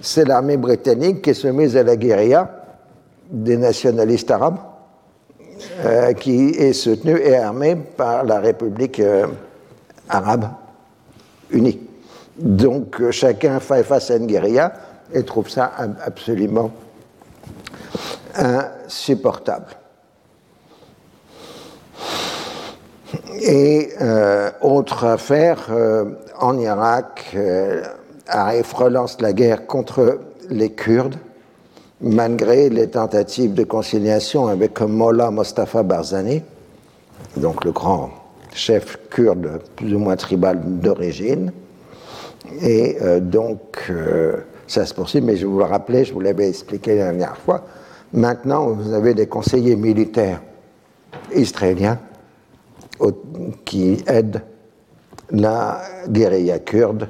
c'est l'armée britannique qui est soumise à la guérilla des nationalistes arabes euh, qui est soutenu et armé par la République euh, arabe unie. Donc euh, chacun fait face à une guérilla et trouve ça absolument insupportable. Et autre affaire, en Irak, Arif relance la guerre contre les Kurdes malgré les tentatives de conciliation avec Mollah Mostafa Barzani, donc le grand chef kurde plus ou moins tribal d'origine. Et euh, donc, euh, ça se poursuit, mais je vous le rappelais, je vous l'avais expliqué la dernière fois. Maintenant, vous avez des conseillers militaires israéliens qui aident la guérilla kurde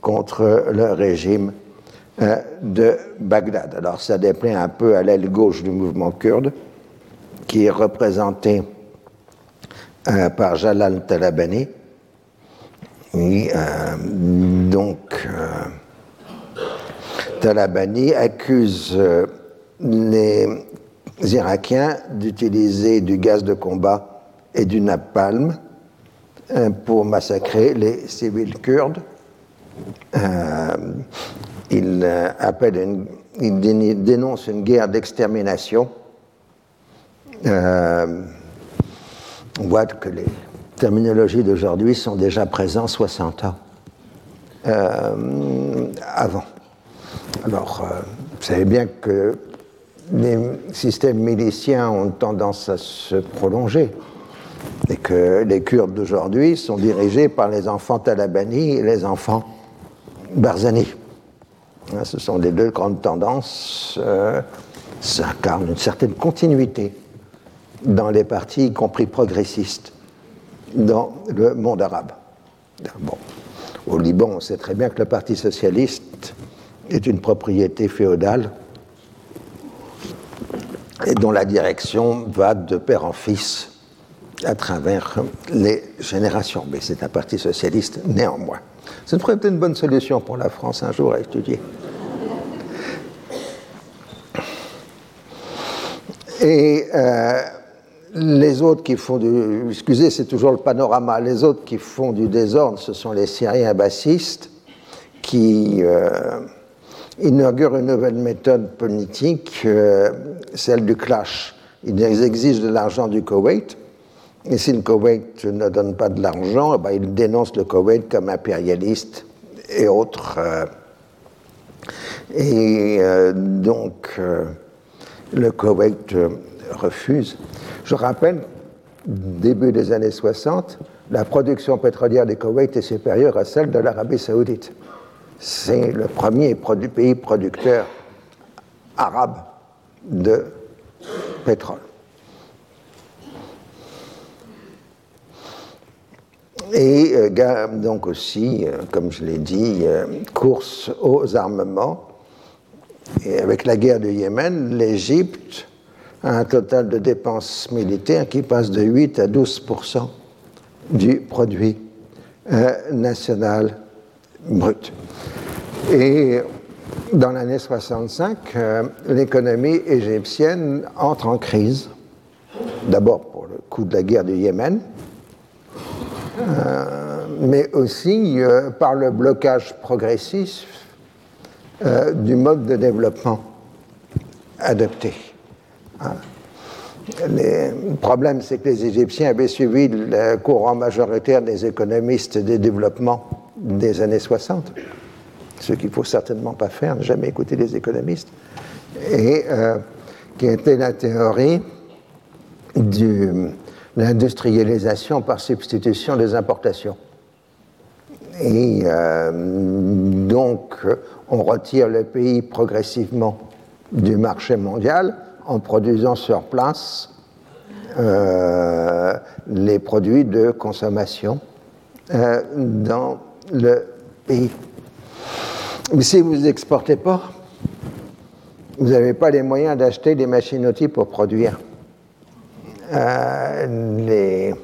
contre le régime euh, de Bagdad. Alors ça déplaît un peu à l'aile gauche du mouvement kurde, qui est représenté euh, par Jalal Talabani. Euh, donc, Talabani accuse les Irakiens d'utiliser du gaz de combat et du napalm pour massacrer les civils kurdes il euh, appelle il dénonce une guerre d'extermination. Euh, on voit que les terminologies d'aujourd'hui sont déjà présentes 60 ans euh, avant. Alors, vous savez bien que les systèmes miliciens ont tendance à se prolonger et que les Kurdes d'aujourd'hui sont dirigés par les enfants Talabani et les enfants Barzani. Hein, ce sont les deux grandes tendances. Euh, ça incarne une certaine continuité dans les partis, y compris progressistes, dans le monde arabe. Bon. Au Liban, on sait très bien que le Parti socialiste est une propriété féodale et dont la direction va de père en fils à travers les générations. Mais c'est un parti socialiste néanmoins. Ce serait peut-être une bonne solution pour la France un jour à étudier. Et euh, les autres qui font du. Excusez, c'est toujours le panorama. Les autres qui font du désordre, ce sont les Syriens bassistes qui euh, inaugurent une nouvelle méthode politique, euh, celle du clash ils exigent de l'argent du Koweït. Et si le Koweït ne donne pas de l'argent, eh ben, ils dénoncent le Koweït comme impérialiste et autres. Euh, et euh, donc, euh, le Koweït refuse. Je rappelle, début des années 60, la production pétrolière du Koweït est supérieure à celle de l'Arabie saoudite. C'est le premier pays producteur arabe de pétrole. Et euh, donc aussi, euh, comme je l'ai dit, euh, course aux armements. Et avec la guerre du Yémen, l'Égypte a un total de dépenses militaires qui passe de 8 à 12% du produit national brut. Et dans l'année 65, l'économie égyptienne entre en crise. D'abord pour le coût de la guerre du Yémen, mais aussi euh, par le blocage progressif euh, du mode de développement adopté. Hein. Le problème, c'est que les Égyptiens avaient suivi le courant majoritaire des économistes des développements des années 60, ce qu'il ne faut certainement pas faire, ne jamais écouter les économistes, et qui était la théorie du, l'industrialisation par substitution des importations. Et euh, donc, on retire le pays progressivement du marché mondial en produisant sur place euh, les produits de consommation euh, dans le pays. Mais si vous n'exportez pas, vous n'avez pas les moyens d'acheter des machines-outils pour produire. Euh, les,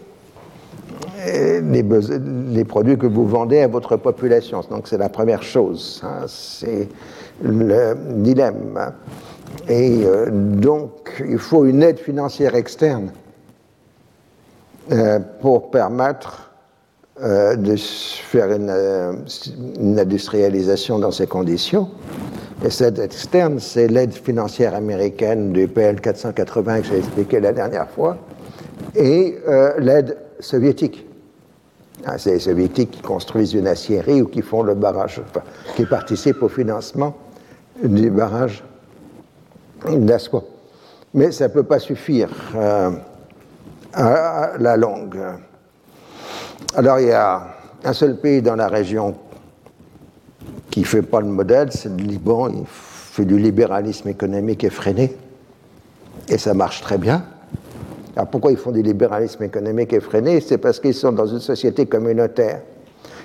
les, produits que vous vendez à votre population. Donc c'est la première chose, hein. c'est le dilemme. Et euh, donc il faut une aide financière externe euh, pour permettre de faire une, une, industrialisation dans ces conditions. Et cette aide externe, c'est l'aide financière américaine du PL 480 que j'ai expliqué la dernière fois, et euh, l'aide soviétique. Ah, c'est les soviétiques qui construisent une aciérie ou qui font le barrage, qui participent au financement du barrage d'Aswa. Mais ça ne peut pas suffire euh, à la longue. Alors il y a un seul pays dans la région qui ne fait pas le modèle, c'est le Liban. Il fait du libéralisme économique effréné. Et ça marche très bien. Alors pourquoi ils font du libéralisme économique effréné? C'est parce qu'ils sont dans une société communautaire.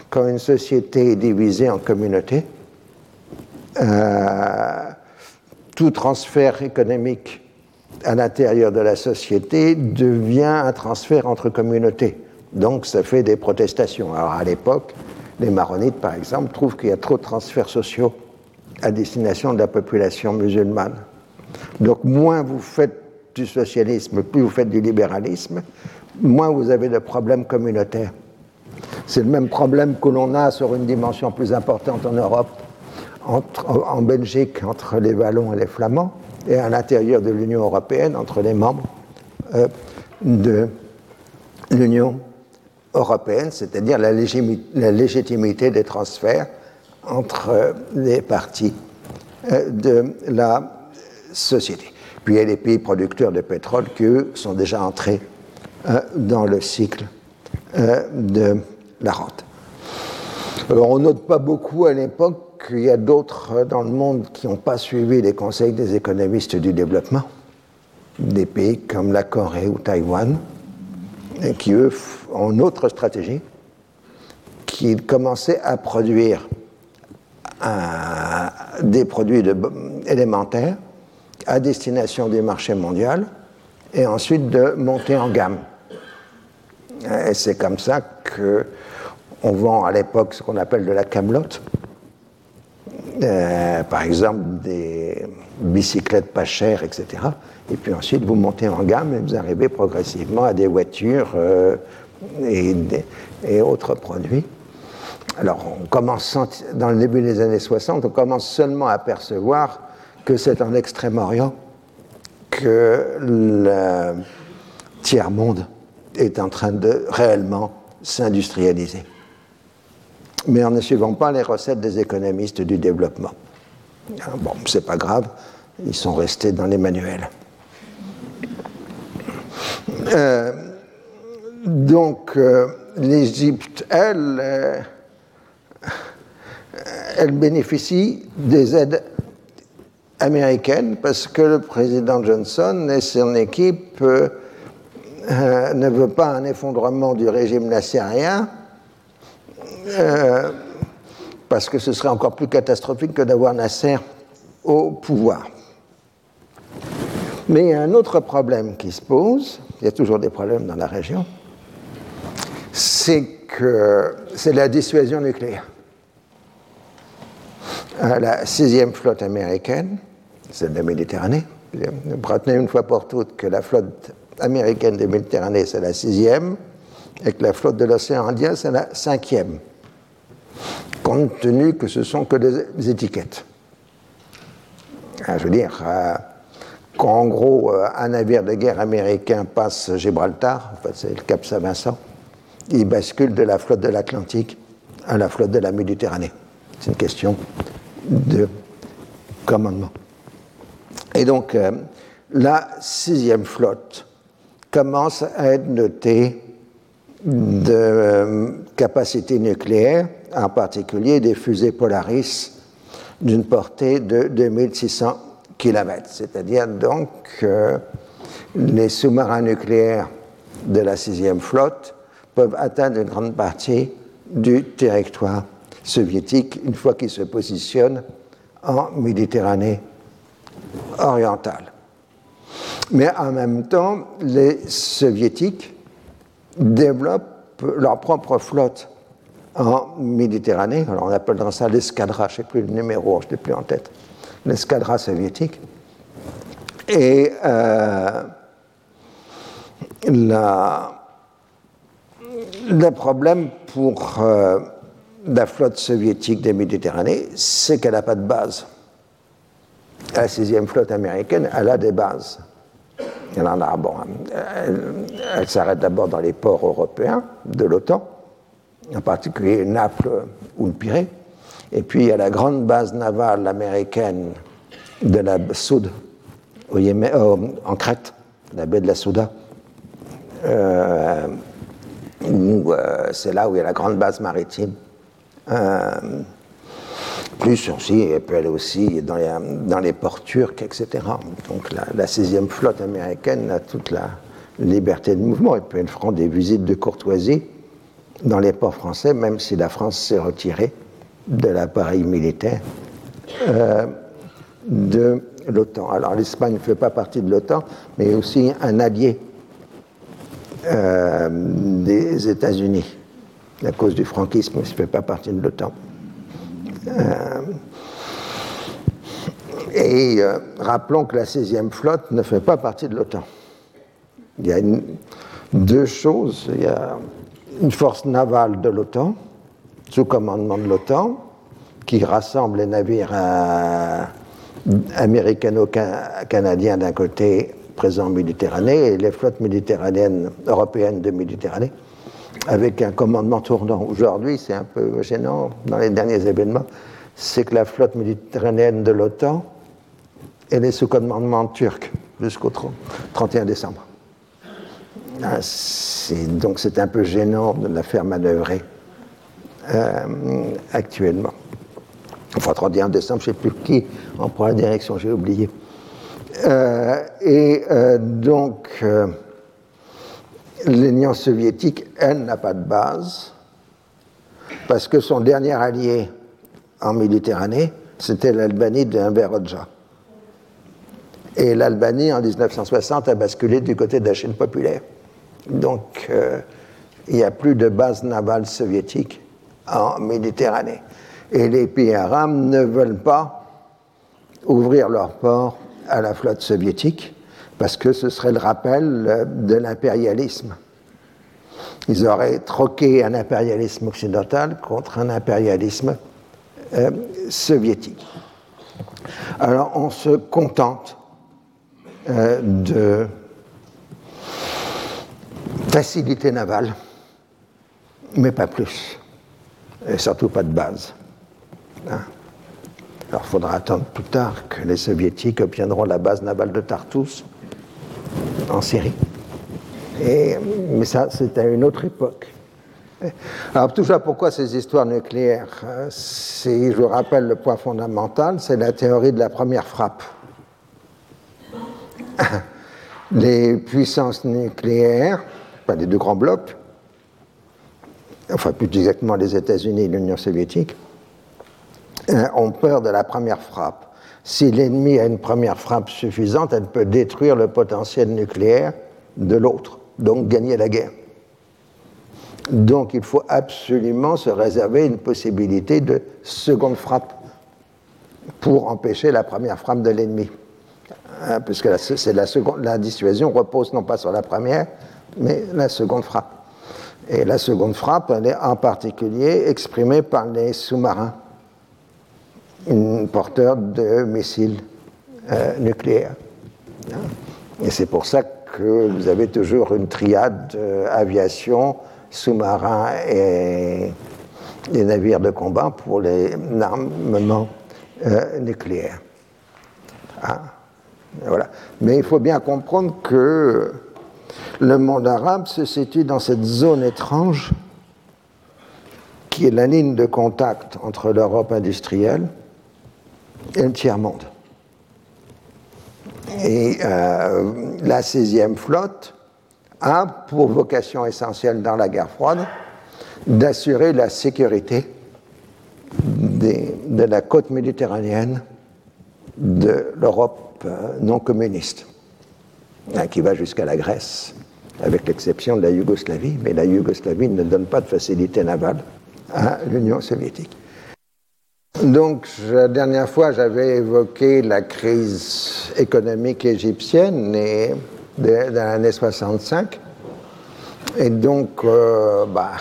Quand une société est divisée en communautés, euh, tout transfert économique à l'intérieur de la société devient un transfert entre communautés. Donc ça fait des protestations. Alors à l'époque, les maronites, par exemple, trouvent qu'il y a trop de transferts sociaux à destination de la population musulmane. Donc moins vous faites du socialisme, plus vous faites du libéralisme, moins vous avez de problèmes communautaires. C'est le même problème que l'on a sur une dimension plus importante en Europe, en Belgique, entre les Wallons et les Flamands, et à l'intérieur de l'Union européenne, entre les membres euh, de l'Union européenne, c'est-à-dire la, légitimité des transferts entre euh, les parties euh, de la société. Puis il y a les pays producteurs de pétrole qui, eux, sont déjà entrés euh, dans le cycle de la rente. Alors, on note pas beaucoup à l'époque qu'il y a d'autres dans le monde qui n'ont pas suivi les conseils des économistes du développement, des pays comme la Corée ou Taïwan, et qui, eux, une autre stratégie, qui commençaient à produire des produits élémentaires à destination du marché mondial et ensuite de monter en gamme. Et c'est comme ça qu'on vend à l'époque ce qu'on appelle de la camelote. Euh, par exemple, des bicyclettes pas chères, etc. Et puis ensuite, vous montez en gamme et vous arrivez progressivement à des voitures euh, et, autres produits. Alors, on commence, dans le début des années 60, on commence seulement à percevoir que c'est en Extrême-Orient que le tiers-monde est en train de réellement s'industrialiser. Mais en ne suivant pas les recettes des économistes du développement. Ah, bon, c'est pas grave, ils sont restés dans les manuels. Euh, donc, euh, l'Égypte, elle, euh, elle bénéficie des aides américaines parce que le président Johnson et son équipe ne veulent pas un effondrement du régime nassérien parce que ce serait encore plus catastrophique que d'avoir Nasser au pouvoir. Mais il y a un autre problème qui se pose, il y a toujours des problèmes dans la région, c'est que c'est la dissuasion nucléaire. La sixième flotte américaine, celle de la Méditerranée, retenez une fois pour toutes que la flotte américaine de Méditerranée, c'est la sixième, et que la flotte de l'océan Indien, c'est la cinquième, compte tenu que ce sont que des étiquettes. Ah, je veux dire, euh, quand en gros euh, un navire de guerre américain passe Gibraltar, c'est le Cap Saint-Vincent, il bascule de la flotte de l'Atlantique à la flotte de la Méditerranée. C'est une question de commandement. Et donc, euh, la sixième flotte commence à être notée de euh, capacité nucléaire, en particulier des fusées Polaris d'une portée de 2600 c'est-à-dire donc que les sous-marins nucléaires de la sixième flotte peuvent atteindre une grande partie du territoire soviétique une fois qu'ils se positionnent en Méditerranée orientale. Mais en même temps, les soviétiques développent leur propre flotte en Méditerranée. Alors on appelle ça l'escadra, je ne sais plus le numéro, je ne l'ai plus en tête l'escadra soviétique. Et euh, le problème pour euh, la flotte soviétique des Méditerranées, c'est qu'elle n'a pas de base. La sixième flotte américaine, elle a des bases. Elle en a, bon, elle, s'arrête d'abord dans les ports européens de l'OTAN, en particulier Naples ou le Pirée. Et puis il y a la grande base navale américaine de la Soude euh, en Crète, la baie de la Souda. Euh, euh, c'est là où il y a la grande base maritime. plus aussi, elle peut aller aussi dans les, ports turcs, etc. Donc la, sixième flotte américaine a toute la liberté de mouvement. Elle peut faire des visites de courtoisie dans les ports français, même si la France s'est retirée de l'appareil militaire euh, de l'OTAN. Alors l'Espagne ne fait pas partie de l'OTAN, mais aussi un allié euh, des États-Unis. À cause du franquisme, ne fait pas partie de l'OTAN. Euh, et rappelons que la 16e flotte ne fait pas partie de l'OTAN. Il y a deux choses. Il y a une force navale de l'OTAN, sous commandement de l'OTAN, qui rassemble les navires euh, américano-canadiens d'un côté présents en Méditerranée et les flottes méditerranéennes européennes de Méditerranée, avec un commandement tournant. Aujourd'hui, c'est un peu gênant dans les derniers événements, c'est que la flotte méditerranéenne de l'OTAN, elle est sous commandement turc jusqu'au 31 décembre. Ah, donc c'est un peu gênant de la faire manœuvrer euh, actuellement. Enfin, 31 décembre, je ne sais plus qui en prend la direction, j'ai oublié. Euh, et euh, donc, l'Union soviétique, elle, n'a pas de base, parce que son dernier allié en Méditerranée, c'était l'Albanie Hoxha. Et l'Albanie, en 1960, a basculé du côté de la Chine populaire. Donc, il n'y a plus de base navale soviétique en Méditerranée. Et les pays arabes ne veulent pas ouvrir leurs ports à la flotte soviétique parce que ce serait le rappel de l'impérialisme. Ils auraient troqué un impérialisme occidental contre un impérialisme euh, soviétique. Alors on se contente de facilité navale, mais pas plus. Et surtout pas de base. Hein. Alors il faudra attendre plus tard que les soviétiques obtiendront la base navale de Tartus en Syrie. Et, mais ça, c'est à une autre époque. Alors tout ça, pourquoi ces histoires nucléaires Si je vous rappelle le point fondamental, c'est la théorie de la première frappe. Les puissances nucléaires, pas les deux grands blocs, enfin plus exactement les États-Unis et l'Union soviétique, euh, ont peur de la première frappe. Si l'ennemi a une première frappe suffisante, elle peut détruire le potentiel nucléaire de l'autre, donc gagner la guerre. Donc il faut absolument se réserver une possibilité de seconde frappe pour empêcher la première frappe de l'ennemi. Hein, puisque la, la, seconde, la dissuasion repose non pas sur la première, mais la seconde frappe. Et la seconde frappe, elle est en particulier exprimée par les sous-marins porteurs de missiles euh, nucléaires. Et c'est pour ça que vous avez toujours une triade euh, aviation, sous-marins et les navires de combat pour les armements euh, nucléaires. Ah, voilà. Mais il faut bien comprendre que le monde arabe se situe dans cette zone étrange qui est la ligne de contact entre l'Europe industrielle le tiers-monde. Et la 16e flotte a pour vocation essentielle dans la guerre froide d'assurer la sécurité de la côte méditerranéenne de l'Europe euh, non communiste, hein, qui va jusqu'à la Grèce, avec l'exception de la Yougoslavie, mais la Yougoslavie ne donne pas de facilité navale à l'Union soviétique. Donc, la dernière fois, j'avais évoqué la crise économique égyptienne de, l'année 65. Et donc, euh, bah,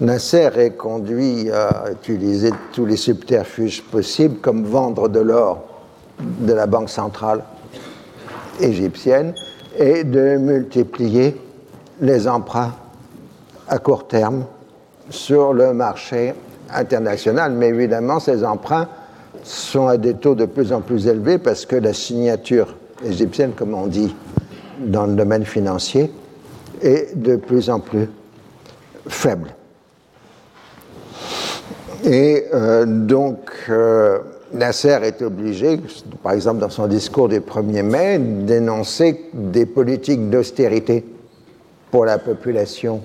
Nasser est conduit à utiliser tous les subterfuges possibles, comme vendre de l'or de la Banque centrale égyptienne et de multiplier les emprunts à court terme sur le marché international, mais évidemment, ces emprunts sont à des taux de plus en plus élevés parce que la signature égyptienne, comme on dit dans le domaine financier, est de plus en plus faible. Et euh, donc, euh, Nasser est obligé, par exemple dans son discours du 1er mai, d'énoncer des politiques d'austérité pour la population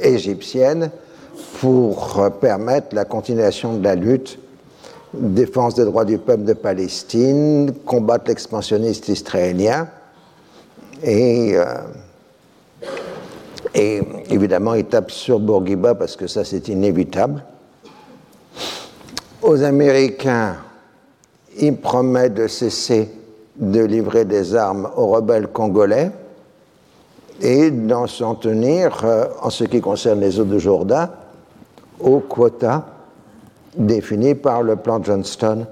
égyptienne pour permettre la continuation de la lutte, défense des droits du peuple de Palestine, combattre l'expansionnisme israélien et, euh, évidemment il tape sur Bourguiba parce que ça c'est inévitable. Aux Américains, il promet de cesser de livrer des armes aux rebelles congolais et d'en s'en tenir, euh, en ce qui concerne les eaux de Jourdain, aux quotas définis par le plan Johnston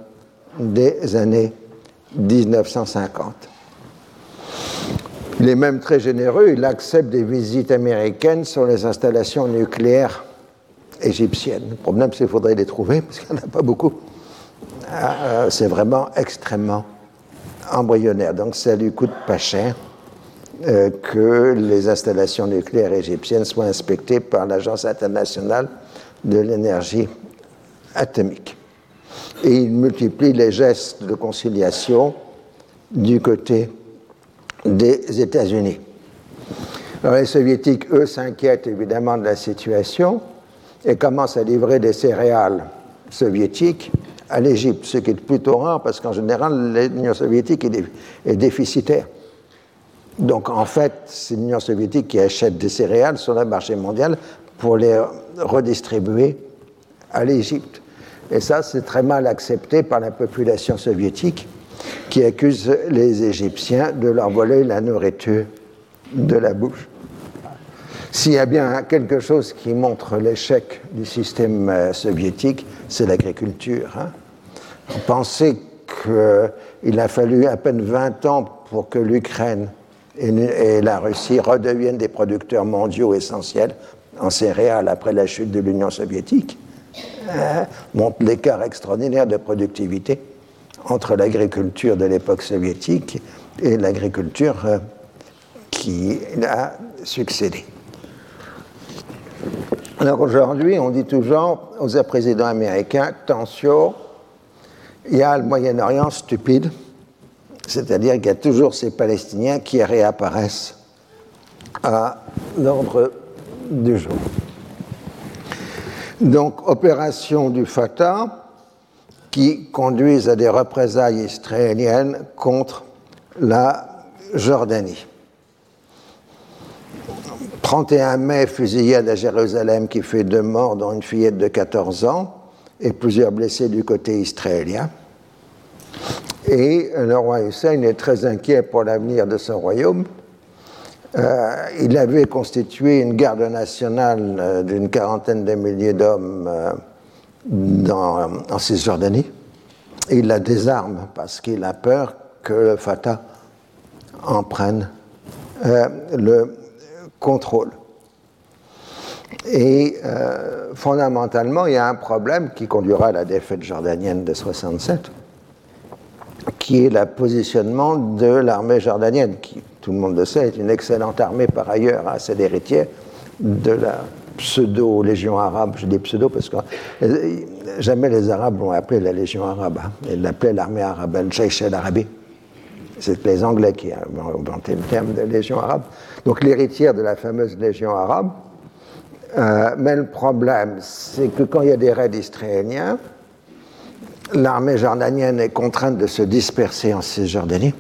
des années 1950. Il est même très généreux, il accepte des visites américaines sur les installations nucléaires égyptiennes. Le problème, c'est qu'il faudrait les trouver, parce qu'il n'y en a pas beaucoup. Euh, c'est vraiment extrêmement embryonnaire, donc ça lui coûte pas cher euh, que les installations nucléaires égyptiennes soient inspectées par l'Agence internationale de l'énergie atomique. Et il multiplie les gestes de conciliation du côté des États-Unis. Alors les soviétiques, eux, s'inquiètent évidemment de la situation et commencent à livrer des céréales soviétiques à l'Égypte, ce qui est plutôt rare parce qu'en général, l'Union soviétique est déficitaire. Donc en fait, c'est l'Union soviétique qui achète des céréales sur le marché mondial pour les redistribuer à l'Égypte. Et ça, c'est très mal accepté par la population soviétique qui accuse les Égyptiens de leur voler la nourriture de la bouche. S'il y a bien quelque chose qui montre l'échec du système euh, soviétique, c'est l'agriculture. Hein. Pensez qu'il a fallu à peine 20 ans pour que l'Ukraine et la Russie redeviennent des producteurs mondiaux essentiels en céréales après la chute de l'Union soviétique, euh, montre l'écart extraordinaire de productivité entre l'agriculture de l'époque soviétique et l'agriculture euh, qui a succédé. Alors aujourd'hui, on dit toujours aux présidents américains, attention, il y a le Moyen-Orient stupide, c'est-à-dire qu'il y a toujours ces Palestiniens qui réapparaissent à l'ordre Donc, opération du Fatah qui conduisent à des représailles israéliennes contre la Jordanie. 31 mai, fusillade à Jérusalem qui fait deux morts, dont une fillette de 14 ans, et plusieurs blessés du côté israélien. Et le roi Hussein est très inquiet pour l'avenir de son royaume. Euh, il avait constitué une garde nationale euh, d'une quarantaine de milliers d'hommes euh, en Cisjordanie. Il la désarme parce qu'il a peur que le Fatah en prenne le contrôle. Et fondamentalement, il y a un problème qui conduira à la défaite jordanienne de 67 qui est le positionnement de l'armée jordanienne, qui, tout le monde le sait, est une excellente armée par ailleurs, hein, c'est l'héritier de la pseudo-légion arabe. Je dis pseudo parce que euh, jamais les Arabes l'ont appelé la légion arabe. Hein. Ils l'appelaient l'armée arabe, al jaysh al-Arabi. C'est les Anglais qui ont inventé le terme de légion arabe. Donc l'héritière de la fameuse légion arabe. Euh, mais le problème, c'est que quand il y a des raids israéliens, l'armée jordanienne est contrainte de se disperser en Cisjordanie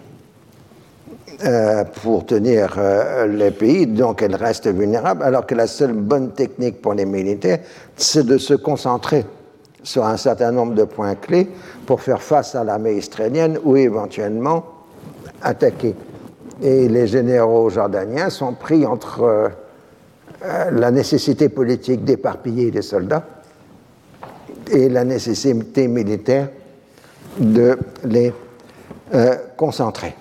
euh, pour tenir euh, les pays, donc elle reste vulnérable, alors que la seule bonne technique pour les militaires, c'est de se concentrer sur un certain nombre de points clés pour faire face à l'armée israélienne ou éventuellement attaquer. Et les généraux jordaniens sont pris entre euh, la nécessité politique d'éparpiller les soldats et la nécessité militaire de les euh, concentrer.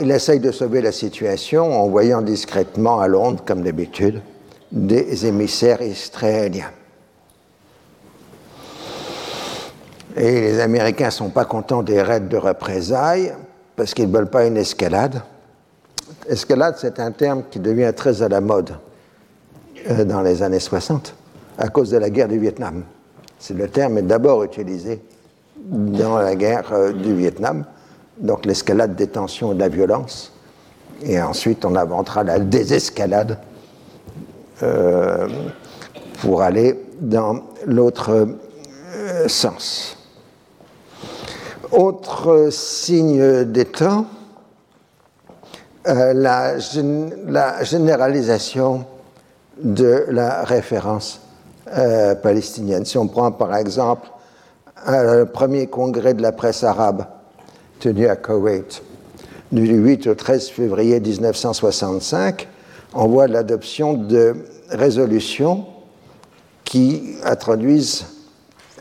Il essaye de sauver la situation en envoyant discrètement à Londres, comme d'habitude, des émissaires israéliens. Et les Américains ne sont pas contents des raids de représailles parce qu'ils ne veulent pas une escalade. Escalade, c'est un terme qui devient très à la mode euh, dans les années 60 à cause de la guerre du Vietnam. C'est le terme est d'abord utilisé dans la guerre euh, du Vietnam, donc l'escalade des tensions et de la violence. Et ensuite, on inventera la désescalade euh, pour aller dans l'autre euh, sens. Autre signe des temps, la, la, généralisation de la référence euh, palestinienne. Si on prend par exemple le premier congrès de la presse arabe tenu à Koweït du 8 au 13 février 1965, on voit l'adoption de résolutions qui introduisent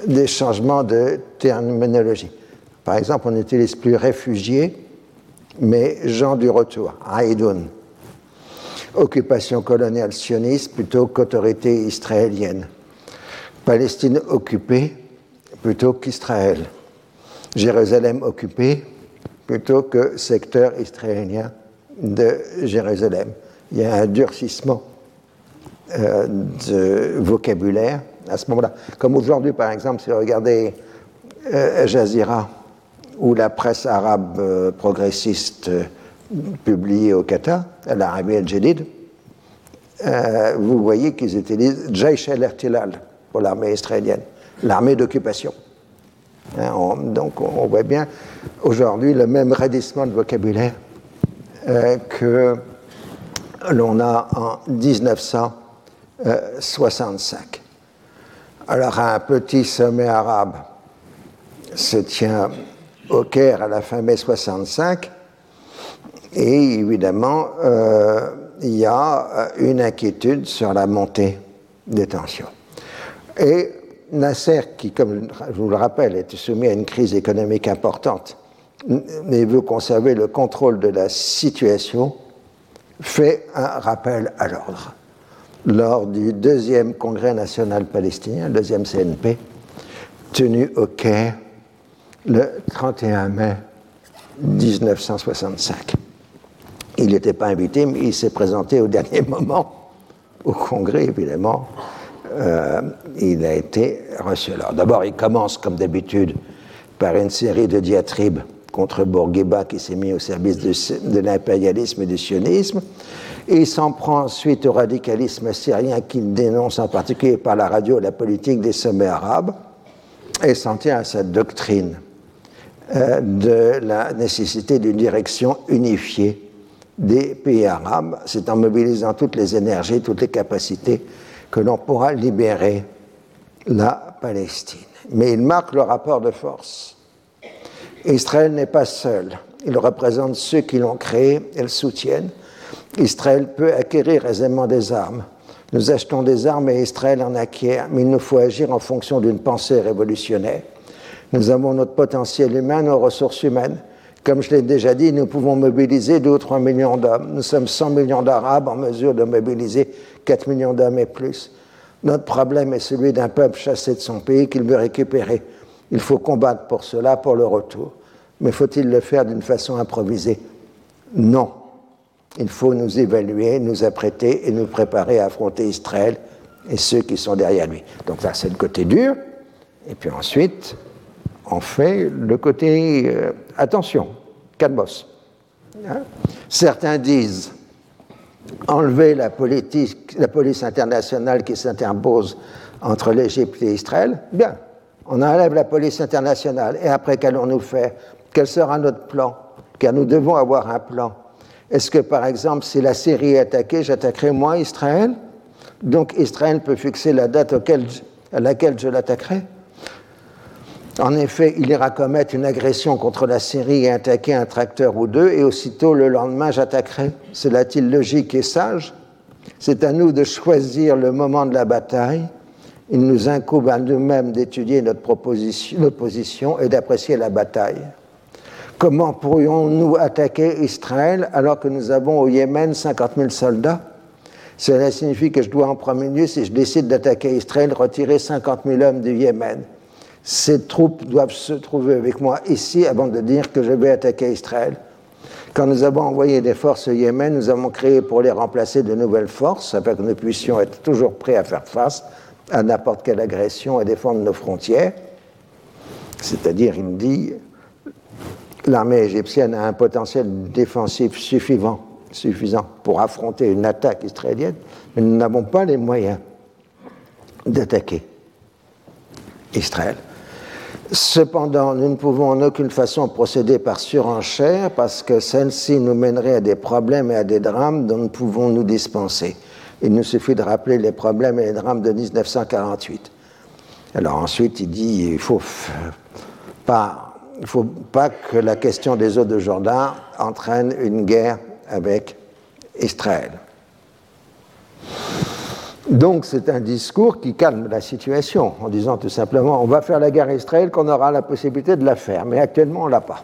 des changements de terminologie. Par exemple, on n'utilise plus réfugiés, mais gens du retour, Aïdoun. Occupation coloniale sioniste plutôt qu'autorité israélienne. Palestine occupée plutôt qu'Israël. Jérusalem occupée plutôt que secteur israélien de Jérusalem. Il y a un durcissement euh, de vocabulaire à ce moment-là. Comme aujourd'hui, par exemple, si vous regardez euh, Jazira ou la presse arabe euh, progressiste publiée au Qatar, l'Arabie al-Jadid, vous voyez qu'ils utilisent Jaish al-Ertilal pour l'armée israélienne, l'armée d'occupation. Hein, donc on voit bien aujourd'hui le même raidissement de vocabulaire euh, que l'on a en 1965. Alors un petit sommet arabe se tient au Caire à la fin mai 65 et évidemment euh, il y a une inquiétude sur la montée des tensions. Nasser, qui, comme je vous le rappelle, était soumis à une crise économique importante mais veut conserver le contrôle de la situation, fait un rappel à l'ordre lors du deuxième congrès national palestinien, le deuxième CNP, tenu au Caire le 31 mai 1965. Il n'était pas invité, mais il s'est présenté au dernier moment au congrès, évidemment. Euh, il a été. Alors d'abord, il commence, comme d'habitude, par une série de diatribes contre Bourguiba qui s'est mis au service de, l'impérialisme et du sionisme. Il s'en prend ensuite au radicalisme syrien qu'il dénonce en particulier par la radio la politique des sommets arabes et s'en tient à cette doctrine euh, de la nécessité d'une direction unifiée des pays arabes. C'est en mobilisant toutes les énergies, toutes les capacités que l'on pourra libérer la Palestine. Mais il marque le rapport de force Israël n'est pas seul. Il représente ceux qui l'ont créé et le soutiennent. Israël peut acquérir aisément des armes. Nous achetons des armes et Israël en acquiert, mais il nous faut agir en fonction d'une pensée révolutionnaire. Nous avons notre potentiel humain, nos ressources humaines. Comme je l'ai déjà dit, nous pouvons mobiliser 2 ou 3 millions d'hommes. Nous sommes 100 millions d'Arabes en mesure de mobiliser 4 millions d'hommes et plus. Notre problème est celui d'un peuple chassé de son pays qu'il veut récupérer. Il faut combattre pour cela, pour le retour. Mais faut-il le faire d'une façon improvisée? Non. Il faut nous évaluer, nous apprêter et nous préparer à affronter Israël et ceux qui sont derrière lui. Donc là, c'est le côté dur. Et puis ensuite, on fait le côté euh, attention, calmos. Hein? Certains disent enlever la, police internationale qui s'interpose entre l'Égypte et Israël. Bien, on enlève la police internationale. Et après, qu'allons-nous faire? Quel sera notre plan? Car nous devons avoir un plan. Est-ce que, par exemple, si la Syrie est attaquée, j'attaquerai moi Israël? Donc Israël peut fixer la date à laquelle je l'attaquerai? En effet, il ira commettre une agression contre la Syrie et attaquer un tracteur ou deux, et aussitôt le lendemain j'attaquerai. Cela-t-il logique et sage? C'est à nous de choisir le moment de la bataille il nous incombe à nous-mêmes d'étudier notre, notre position et d'apprécier la bataille. Comment pourrions-nous attaquer Israël alors que nous avons au Yémen 50 000 soldats? Cela signifie que je dois en premier lieu, si je décide d'attaquer Israël, retirer 50 000 hommes du Yémen. Ces troupes doivent se trouver avec moi ici avant de dire que je vais attaquer Israël. Quand nous avons envoyé des forces au Yémen, nous avons créé pour les remplacer de nouvelles forces afin que nous puissions être toujours prêts à faire face à n'importe quelle agression et défendre nos frontières. C'est-à-dire, il dit, l'armée égyptienne a un potentiel défensif suffisant, suffisant pour affronter une attaque israélienne, mais nous n'avons pas les moyens d'attaquer Israël. Cependant, nous ne pouvons en aucune façon procéder par surenchère parce que celle-ci nous mènerait à des problèmes et à des drames dont nous pouvons nous dispenser. Il nous suffit de rappeler les problèmes et les drames de 1948. Alors ensuite, il dit il ne faut pas, il faut pas que la question des eaux de Jourdain entraîne une guerre avec Israël. Donc c'est un discours qui calme la situation en disant tout simplement on va faire la guerre à Israël qu'on aura la possibilité de la faire, mais actuellement on ne l'a pas.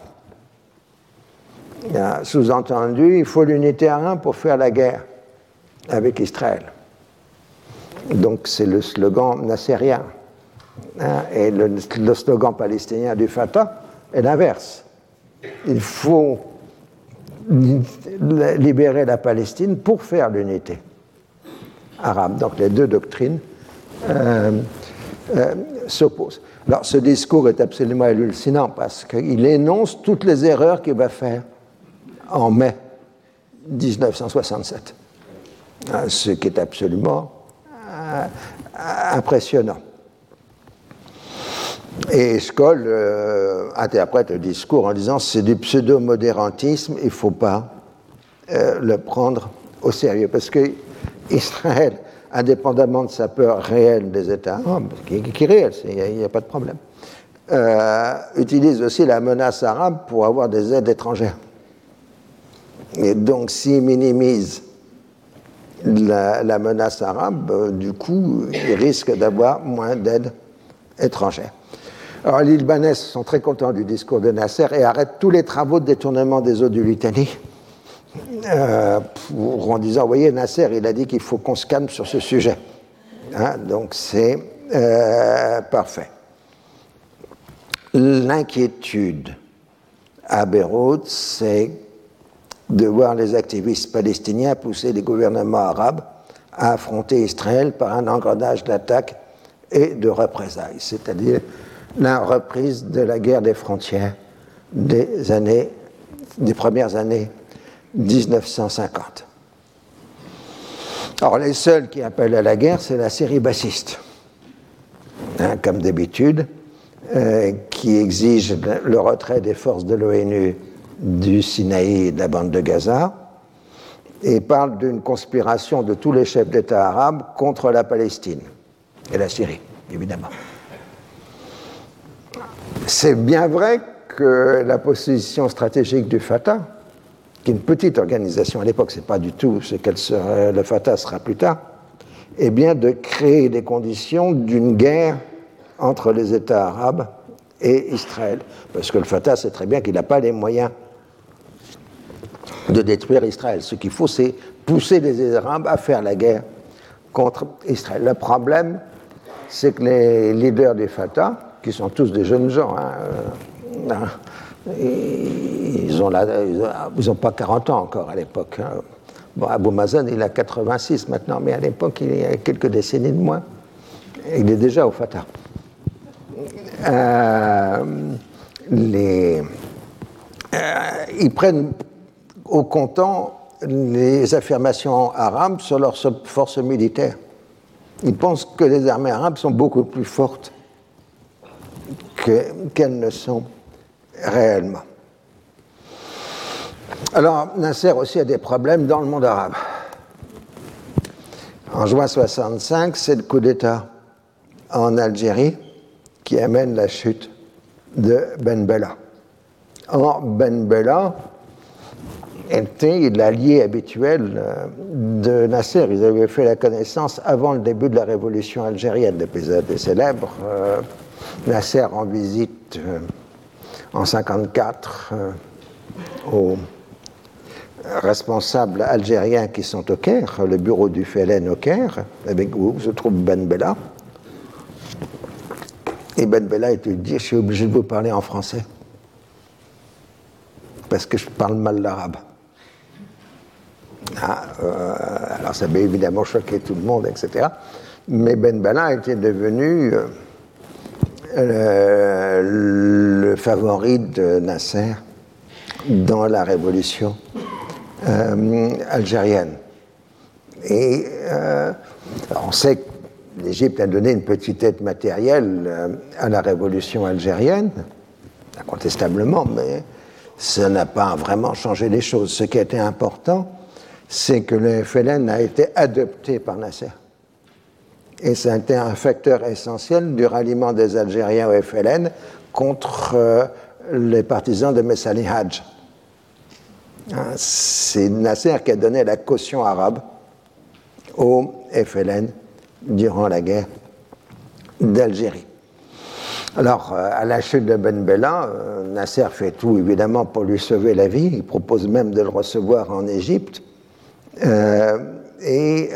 Sous-entendu, il faut l'unité à un pour faire la guerre avec Israël. Donc c'est le slogan nassérien. Hein, et le, slogan palestinien du Fatah est l'inverse. Il faut libérer la Palestine pour faire l'unité Donc les deux doctrines euh, euh, s'opposent. Alors ce discours est absolument hallucinant parce qu'il énonce toutes les erreurs qu'il va faire en mai 1967. Hein, ce qui est absolument euh, impressionnant. Et euh, interprète le discours en disant c'est du pseudo-modérantisme, il ne faut pas euh, le prendre au sérieux. Parce que Israël, indépendamment de sa peur réelle des États arabes, qui, est réelle, il n'y a, pas de problème, utilise aussi la menace arabe pour avoir des aides étrangères. Et donc, s'il minimise la, menace arabe, euh, du coup, il risque d'avoir moins d'aide étrangère. Alors les Libanais sont très contents du discours de Nasser et arrêtent tous les travaux de détournement des eaux du Litanie en disant, vous voyez, Nasser, il a dit qu'il faut qu'on se calme sur ce sujet. Hein, donc c'est euh, parfait. L'inquiétude à Beyrouth, c'est de voir les activistes palestiniens pousser les gouvernements arabes à affronter Israël par un engrenage d'attaques et de représailles, c'est-à-dire la reprise de la guerre des frontières des années, des premières années 1950. Alors les seuls qui appellent à la guerre, c'est la série bassiste, hein, comme d'habitude, euh, qui exige le retrait des forces de l'ONU du Sinaï et de la bande de Gaza, et parle d'une conspiration de tous les chefs d'État arabes contre la Palestine et la Syrie, évidemment. C'est bien vrai que la position stratégique du Fatah, qui est une petite organisation à l'époque, c'est pas du tout ce qu'elle serait, le Fatah sera plus tard, est bien de créer les conditions d'une guerre entre les États arabes et Israël. Parce que le Fatah sait très bien qu'il n'a pas les moyens de détruire Israël. Ce qu'il faut, c'est pousser les Arabes à faire la guerre contre Israël. Le problème, c'est que les leaders du Fatah, qui sont tous des jeunes gens, hein, ils n'ont ils ont pas 40 ans encore à l'époque. Hein. Bon, Abou Mazen, il a 86 maintenant, mais à l'époque, il y a quelques décennies de moins. Il est déjà au Fatah. Euh, euh, ils prennent au comptant les affirmations arabes sur leurs forces militaires. Ils pensent que les armées arabes sont beaucoup plus fortes qu'elles ne sont Alors, Nasser aussi a des problèmes dans le monde arabe. En juin 65, c'est le coup d'État en Algérie qui amène la chute de Ben Bella. Or, Ben Bella était l'allié habituel euh, de Nasser. Ils avaient fait la connaissance avant le début de la révolution algérienne. L'épisode est célèbre. Euh, Nasser en visite euh, en 54 aux responsables algériens qui sont au Caire, le bureau du FLN au Caire, avec où se trouve Ben Bella. Et Ben Bella était dit Je suis obligé de vous parler en français, parce que je parle mal l'arabe. Ah, euh, alors ça m'a évidemment choqué tout le monde, etc. Mais Ben Bella était devenu euh, le favori de Nasser dans la révolution euh, algérienne. Et on sait que l'Égypte a donné une petite aide matérielle à la révolution algérienne, incontestablement, mais ça n'a pas vraiment changé les choses. Ce qui a été important, c'est que le FLN a été adopté par Nasser. Et été un facteur essentiel du ralliement des Algériens au FLN contre euh, les partisans de Messali Hadj. Hein, c'est Nasser qui a donné la caution arabe au FLN durant la guerre d'Algérie. Alors, euh, à la chute de Ben Bella, euh, Nasser fait tout évidemment pour lui sauver la vie. Il propose même de le recevoir en Égypte. Et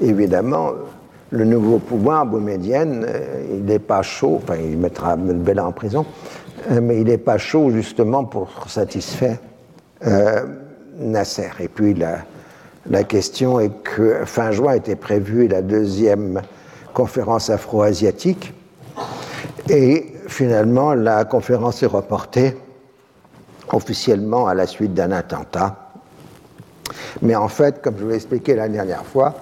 évidemment, le nouveau pouvoir boumédienne, euh, il n'est pas chaud, enfin il mettra Bella en prison, mais il n'est pas chaud justement pour satisfaire Nasser. Et puis la, la question est que fin juin était prévue la deuxième conférence afro-asiatique et finalement la conférence est reportée officiellement à la suite d'un attentat mais en fait, comme je vous l'ai expliqué la dernière fois,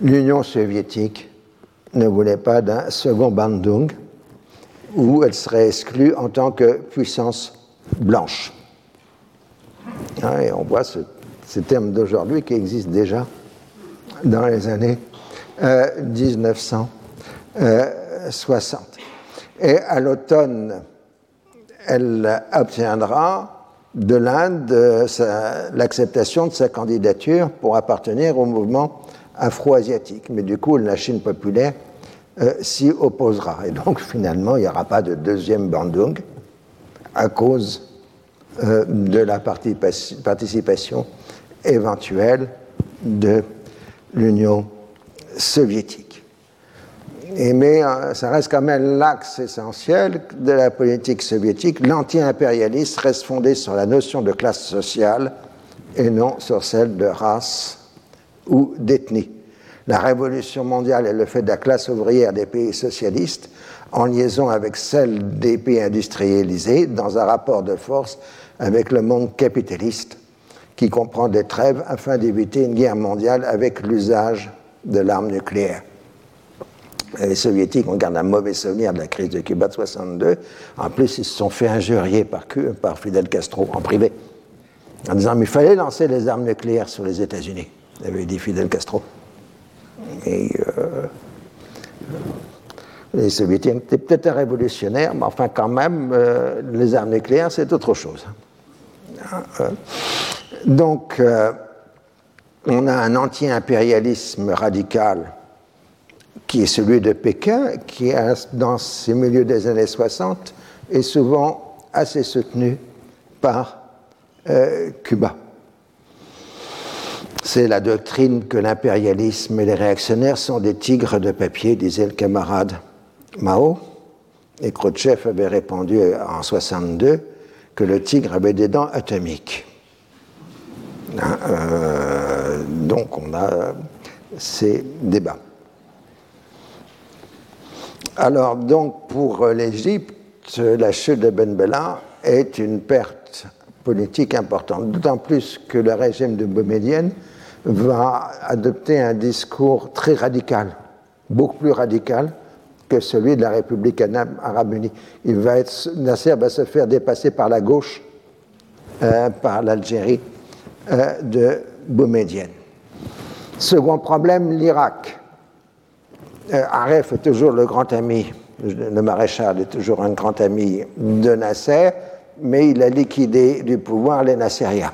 l'Union soviétique ne voulait pas d'un second Bandung où elle serait exclue en tant que puissance blanche. Hein, et on voit ce, terme d'aujourd'hui qui existe déjà dans les années 1960. Euh, et à l'automne, elle obtiendra de l'Inde l'acceptation de sa candidature pour appartenir au mouvement afro-asiatique. Mais du coup, la Chine populaire s'y opposera. Et donc finalement, il n'y aura pas de deuxième Bandung à cause de la participation éventuelle de l'Union soviétique. Mais ça reste quand même l'axe essentiel de la politique soviétique. L'anti-impérialisme reste fondé sur la notion de classe sociale et non sur celle de race ou d'ethnie. La révolution mondiale est le fait de la classe ouvrière des pays socialistes en liaison avec celle des pays industrialisés dans un rapport de force avec le monde capitaliste qui comprend des trêves afin d'éviter une guerre mondiale avec l'usage de l'arme nucléaire. Les soviétiques, on garde un mauvais souvenir de la crise de Cuba de 62. En plus, ils se sont fait injurier par, par Fidel Castro en privé, en disant qu'il fallait lancer les armes nucléaires sur les États-Unis, avait dit Fidel Castro. Et euh, les soviétiques étaient peut-être révolutionnaires, mais enfin, quand même, euh, les armes nucléaires, c'est autre chose. Euh, donc, on a un anti-impérialisme radical qui est celui de Pékin, qui, dans ces milieux des années 60, est souvent assez soutenu par euh, Cuba. C'est la doctrine que l'impérialisme et les réactionnaires sont des tigres de papier, disait le camarade Mao. Et Khrouchtchev avait répondu en 62 que le tigre avait des dents atomiques. Hein, euh, donc on a ces débats. Alors donc pour l'Égypte, la chute de Ben Bella est une perte politique importante, d'autant plus que le régime de Boumedienne va adopter un discours très radical, beaucoup plus radical que celui de la République arabe unie. Il va Nasser va se faire dépasser par la gauche, euh, par l'Algérie, euh, de Boumedienne. Second problème, l'Irak. Euh, Aref est toujours le grand ami, le maréchal est toujours un grand ami de Nasser, mais il a liquidé du pouvoir les Nassériens.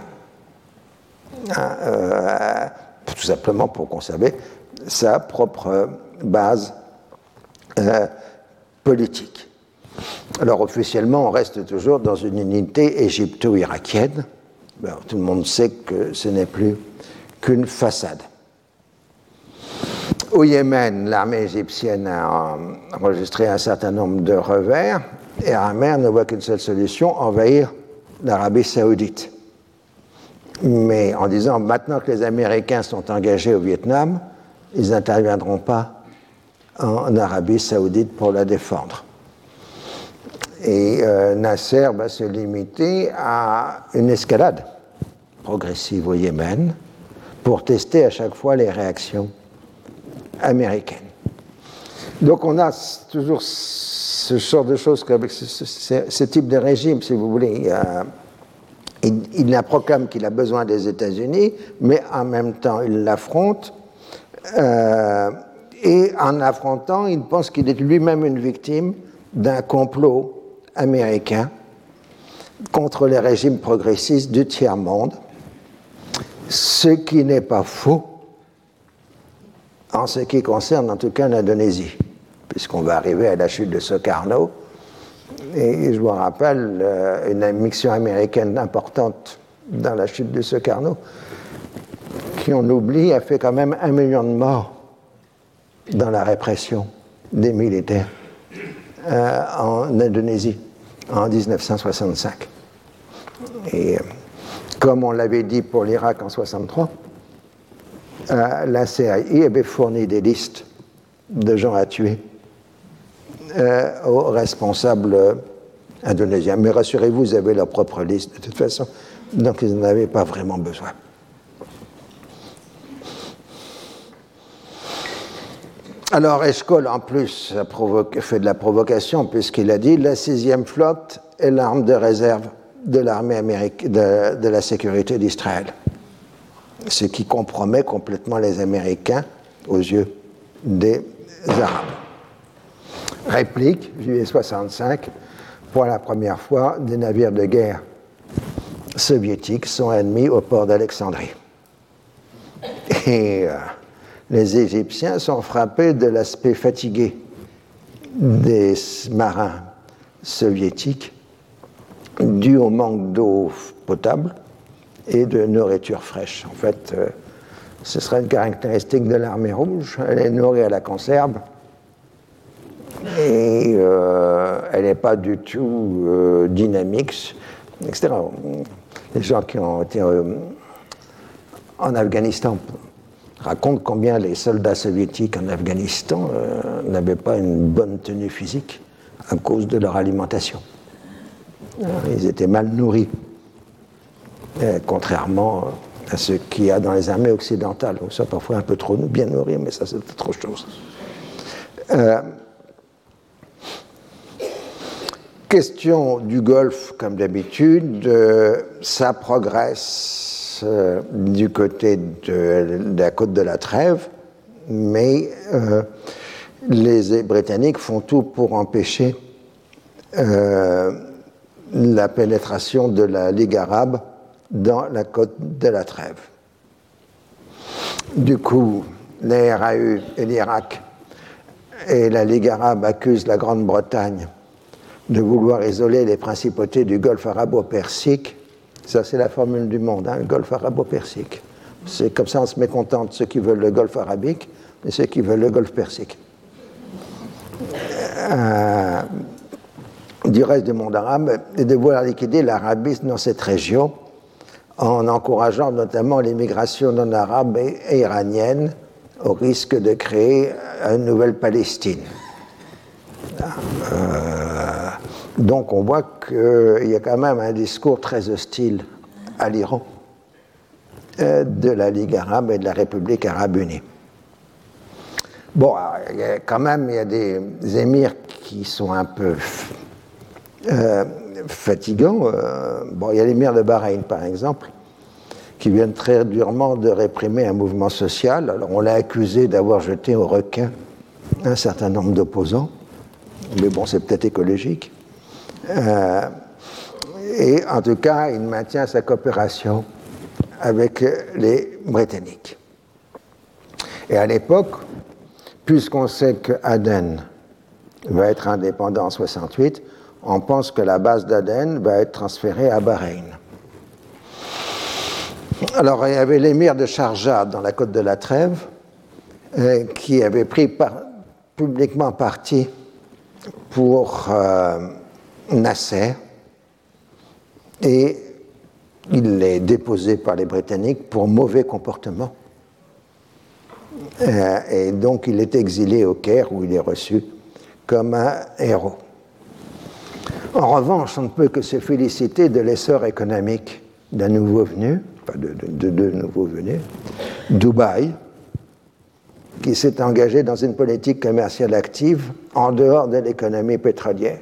Hein, euh, tout simplement pour conserver sa propre base politique. Alors officiellement, on reste toujours dans une unité égypto-irakienne, tout le monde sait que ce n'est plus qu'une façade. Au Yémen, l'armée égyptienne a enregistré un certain nombre de revers et Amer ne voit qu'une seule solution, envahir l'Arabie saoudite. Mais en disant maintenant que les Américains sont engagés au Vietnam, ils n'interviendront pas en Arabie saoudite pour la défendre. Et euh, Nasser va se limiter à une escalade progressive au Yémen pour tester à chaque fois les réactions américaines. Donc on a toujours ce genre de choses avec ce, type de régime, si vous voulez. Il, proclame qu'il a besoin des États-Unis, mais en même temps il l'affronte. Euh, et en affrontant, il pense qu'il est lui-même une victime d'un complot américain contre les régimes progressistes du tiers-monde, ce qui n'est pas faux en ce qui concerne en tout cas l'Indonésie, puisqu'on va arriver à la chute de Sokarno. Et je vous rappelle euh, une mission américaine importante dans la chute de Sokarno, qui on oublie a fait quand même un million de morts dans la répression des militaires euh, en Indonésie en 1965. Et euh, comme on l'avait dit pour l'Irak en 63, euh, la CIA avait fourni des listes de gens à tuer aux responsables indonésiens. Mais rassurez-vous, ils avaient leur propre liste de toute façon, donc ils n'en avaient pas vraiment besoin. Alors Eshkol, en plus, a fait de la provocation, puisqu'il a dit la sixième flotte est l'arme de réserve de l'armée américaine, de, la sécurité d'Israël. Ce qui compromet complètement les Américains aux yeux des Arabes. Réplique, juillet 65, pour la première fois, des navires de guerre soviétiques sont admis au port d'Alexandrie. Et. Euh, les Égyptiens sont frappés de l'aspect fatigué des marins soviétiques dû au manque d'eau potable et de nourriture fraîche. En fait, euh, ce serait une caractéristique de l'armée rouge. Elle est nourrie à la conserve et euh, elle n'est pas du tout euh, dynamique, etc. Les gens qui ont été en Afghanistan racontent combien les soldats soviétiques en Afghanistan n'avaient pas une bonne tenue physique à cause de leur alimentation. Ils étaient mal nourris, contrairement à ce qu'il y a dans les armées occidentales, où sont parfois un peu trop bien nourris, mais ça c'est autre chose. Euh, question du Golfe, comme d'habitude, euh, ça progresse euh, du côté de, la côte de la Trêve, mais les Britanniques font tout pour empêcher la pénétration de la Ligue arabe dans la côte de la Trêve. Du coup, les RAU et l'Irak et la Ligue arabe accusent la Grande-Bretagne de vouloir isoler les principautés du Golfe arabo-persique. Ça, c'est la formule du monde, hein, le Golfe arabo-persique. C'est comme ça, on se mécontente ceux qui veulent le Golfe arabique et ceux qui veulent le Golfe persique. Euh, du reste du monde arabe et de vouloir liquider l'arabisme dans cette région en encourageant notamment l'immigration non arabe et iranienne au risque de créer une nouvelle Palestine. Euh, donc on voit qu'il y a quand même un discours très hostile à l'Iran euh, de la Ligue arabe et de la République arabe unie. Bon, quand même, il y a des émirs qui sont un peu euh, fatigant. Euh, bon, il y a l'émir de Bahreïn, par exemple, qui viennent très durement de réprimer un mouvement social. Alors, on l'a accusé d'avoir jeté au requin un certain nombre d'opposants, mais bon, c'est peut-être écologique. Euh, et en tout cas, il maintient sa coopération avec les Britanniques. Et à l'époque, puisqu'on sait que Aden va être indépendant en 68, on pense que la base d'Aden va être transférée à Bahreïn. Alors, il y avait l'émir de Sharjah dans la côte de la Trêve, euh, qui avait pris publiquement parti pour euh, Nasser, et il est déposé par les Britanniques pour mauvais comportement. Euh, et donc, il est exilé au Caire, où il est reçu comme un héros. En revanche, on ne peut que se féliciter de l'essor économique d'un nouveau venu, enfin de, deux nouveaux venus, Dubaï, qui s'est engagé dans une politique commerciale active en dehors de l'économie pétrolière.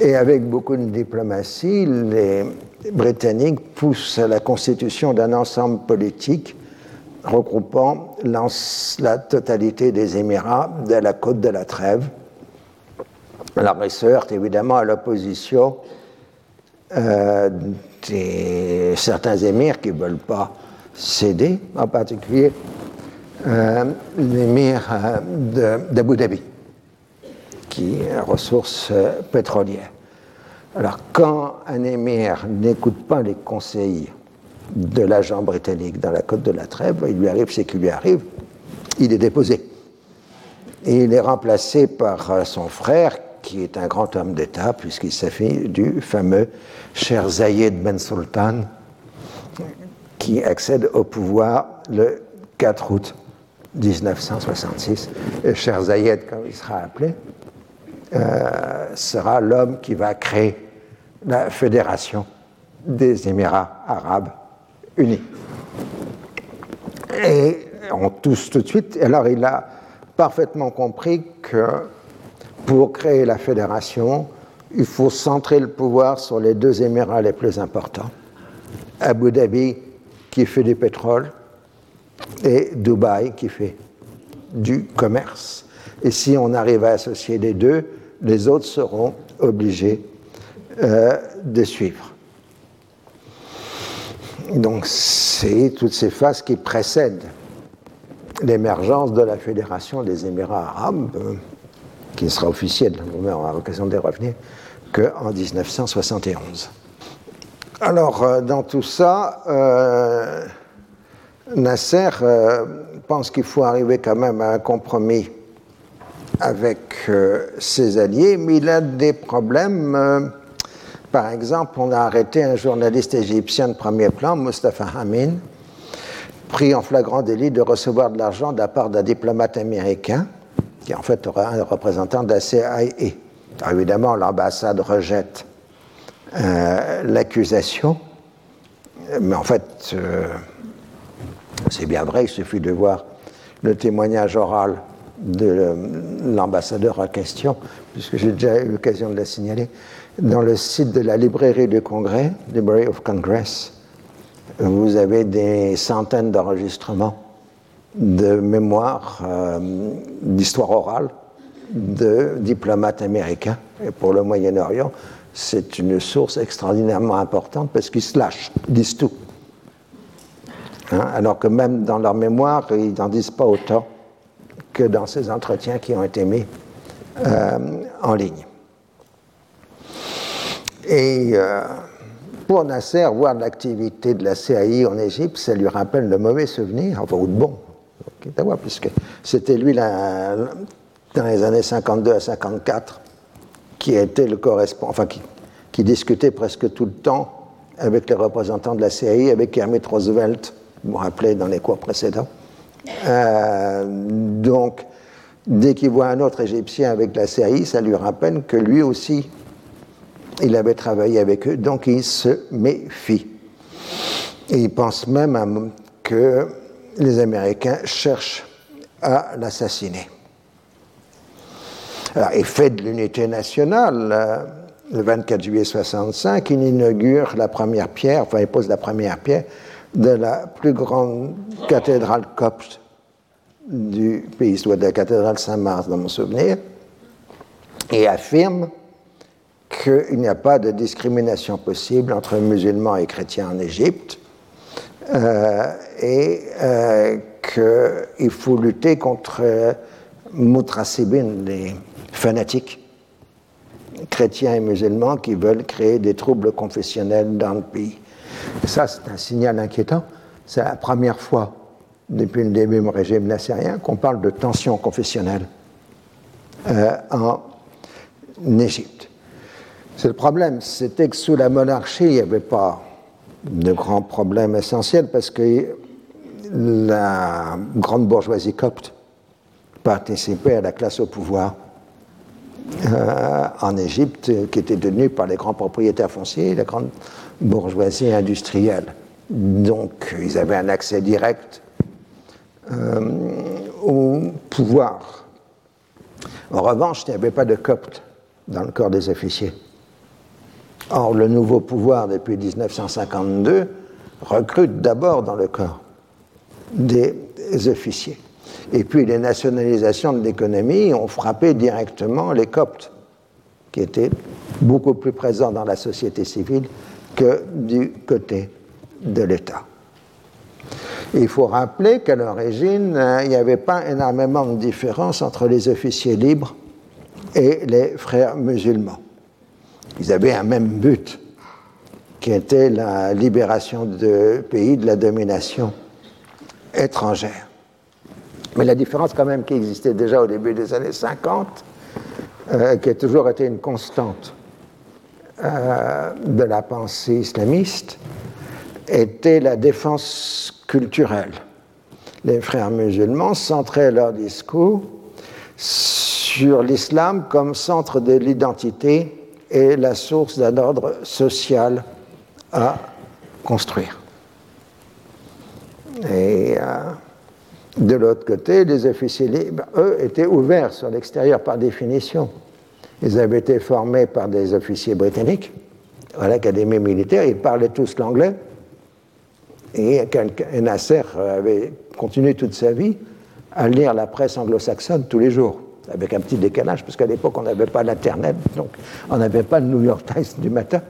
Et avec beaucoup de diplomatie, les Britanniques poussent à la constitution d'un ensemble politique regroupant la totalité des Émirats de la côte de la Trêve, alors, il se heurte évidemment à l'opposition euh, de certains émirs qui ne veulent pas céder, en particulier euh, l'émir euh, d'Abu Dhabi, qui a ressources pétrolières. Alors, quand un émir n'écoute pas les conseils de l'agent britannique dans la côte de la Trêve, il lui arrive ce qui lui arrive, il est déposé. Et il est remplacé par son frère qui est un grand homme d'État, puisqu'il s'agit du fameux Cher Zayed Ben Sultan, qui accède au pouvoir le 4 août 1966. Et Cher Zayed, comme il sera appelé, euh, sera l'homme qui va créer la Fédération des Émirats arabes unis. Et on touche tout de suite. Alors il a parfaitement compris que pour créer la fédération, il faut centrer le pouvoir sur les deux émirats les plus importants. Abu Dhabi, qui fait du pétrole, et Dubaï, qui fait du commerce. Et si on arrive à associer les deux, les autres seront obligés euh, de suivre. Donc c'est toutes ces phases qui précèdent l'émergence de la Fédération des Émirats arabes qui sera officiel, on aura l'occasion de revenir, qu'en 1971. Alors, euh, dans tout ça, euh, Nasser euh, pense qu'il faut arriver quand même à un compromis avec ses alliés, mais il a des problèmes. par exemple, on a arrêté un journaliste égyptien de premier plan, Mustafa Hamin, pris en flagrant délit de recevoir de l'argent de la part d'un diplomate américain, qui en fait aura un représentant de la CIA. évidemment, l'ambassade rejette euh, l'accusation, mais en fait, euh, c'est bien vrai, il suffit de voir le témoignage oral de l'ambassadeur en question, puisque j'ai déjà eu l'occasion de la signaler, dans le site de la librairie du Congrès, Library of Congress, vous avez des centaines d'enregistrements de mémoires euh, d'histoire orale de diplomates américains. Et pour le Moyen-Orient, c'est une source extraordinairement importante parce qu'ils se lâchent, ils disent tout. Hein, alors que même dans leur mémoire, ils n'en disent pas autant que dans ces entretiens qui ont été mis euh, en ligne. Et euh, pour Nasser, voir l'activité de la CAI en Égypte, ça lui rappelle le mauvais souvenir, enfin, ou de bon, puisque c'était lui, dans les années 52 à 54, qui était le correspondant, enfin, qui, discutait presque tout le temps avec les représentants de la CAI, avec Kermit Roosevelt, vous vous rappelez dans les cours précédents. Euh, donc, dès qu'il voit un autre Égyptien avec la CAI, ça lui rappelle que lui aussi, il avait travaillé avec eux, donc il se méfie. Il pense même que les Américains cherchent à l'assassiner. il fait de l'unité nationale. Euh, le 24 juillet 65, il inaugure la première pierre, enfin il pose la première pierre de la plus grande cathédrale copte du pays, soit de la cathédrale Saint-Mars dans mon souvenir, et affirme qu'il n'y a pas de discrimination possible entre musulmans et chrétiens en Égypte, euh, et euh, qu'il faut lutter contre euh, Mutrasibin, les fanatiques chrétiens et musulmans qui veulent créer des troubles confessionnels dans le pays. Ça, c'est un signal inquiétant. C'est la première fois depuis le début du régime nassérien qu'on parle de tensions confessionnelles en Égypte. C'est le problème, c'était que sous la monarchie, il n'y avait pas de grands problèmes essentiels parce que la grande bourgeoisie copte participait à la classe au pouvoir euh, en Égypte, qui était tenue par les grands propriétaires fonciers, la grande bourgeoisie industrielle. Donc, ils avaient un accès direct euh, au pouvoir. En revanche, il n'y avait pas de copte dans le corps des officiers. Or, le nouveau pouvoir, depuis 1952, recrute d'abord dans le corps des officiers. Et puis les nationalisations de l'économie ont frappé directement les Coptes, qui étaient beaucoup plus présents dans la société civile que du côté de l'État. Il faut rappeler qu'à l'origine, il n'y avait pas énormément de différence entre les officiers libres et les frères musulmans. Ils avaient un même but, qui était la libération du pays de la domination étrangère. Mais la différence quand même qui existait déjà au début des années 50, euh, qui a toujours été une constante euh, de la pensée islamiste, était la défense culturelle. Les frères musulmans centraient leur discours sur l'islam comme centre de l'identité est la source d'un ordre social à construire. Et euh, de l'autre côté, les officiers libres, eux, étaient ouverts sur l'extérieur par définition. Ils avaient été formés par des officiers britanniques à l'académie militaire, ils parlaient tous l'anglais. Et Nasser avait continué toute sa vie à lire la presse anglo-saxonne tous les jours avec un petit décalage, parce qu'à l'époque, on n'avait pas l'Internet, donc on n'avait pas le New York Times du matin.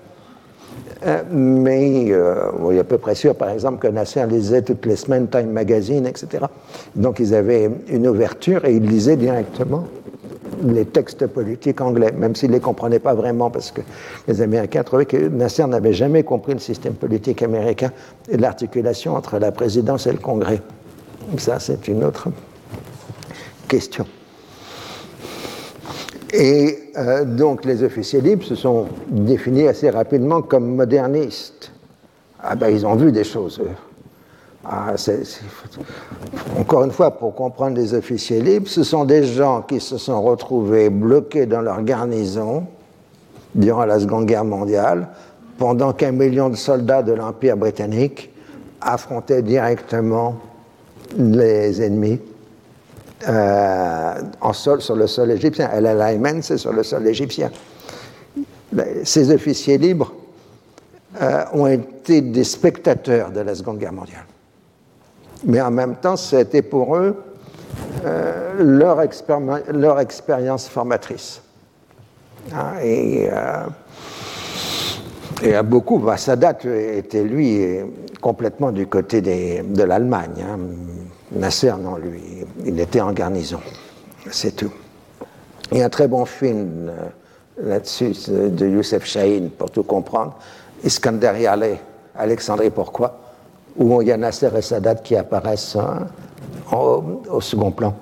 Euh, mais euh, il est à peu près sûr, par exemple, que Nasser lisait toutes les semaines Time Magazine, etc. Donc ils avaient une ouverture et ils lisaient directement les textes politiques anglais, même s'ils ne les comprenaient pas vraiment, parce que les Américains trouvaient que Nasser n'avait jamais compris le système politique américain et l'articulation entre la présidence et le Congrès. Ça, c'est une autre question. Et euh, donc les officiers libres se sont définis assez rapidement comme modernistes. Ah ben ils ont vu des choses. Ah, Encore une fois, pour comprendre les officiers libres, ce sont des gens qui se sont retrouvés bloqués dans leur garnison durant la Seconde Guerre mondiale, pendant qu'un million de soldats de l'Empire britannique affrontaient directement les ennemis euh, sur le sol égyptien. El c'est sur le sol égyptien. Ces officiers libres euh, ont été des spectateurs de la Seconde Guerre mondiale mais en même temps, c'était pour eux euh, leur, expérience formatrice. Hein, et, euh, et, à beaucoup, bah, Sadat était lui complètement du côté de l'Allemagne. Hein. Nasser, non, lui, il était en garnison. C'est tout. Il y a un très bon film euh, là-dessus de Youssef Chahine, pour tout comprendre. Iskander Yale, Alexandrie, pourquoi? Où il y a Nasser et Sadat qui apparaissent hein, au, second plan.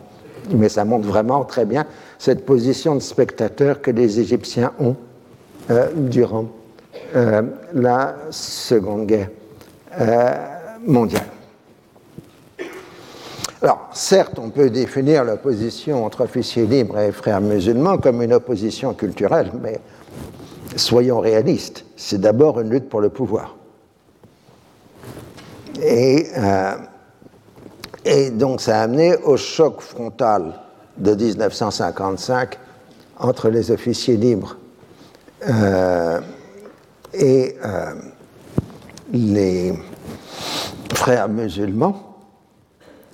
Mais ça montre vraiment très bien cette position de spectateur que les Égyptiens ont euh, durant euh, la Seconde Guerre euh, mondiale. Alors, certes, on peut définir l'opposition entre officiers libres et frères musulmans comme une opposition culturelle, mais soyons réalistes, c'est d'abord une lutte pour le pouvoir. Et, euh, et donc ça a amené au choc frontal de 1955 entre les officiers libres euh, et euh, les frères musulmans,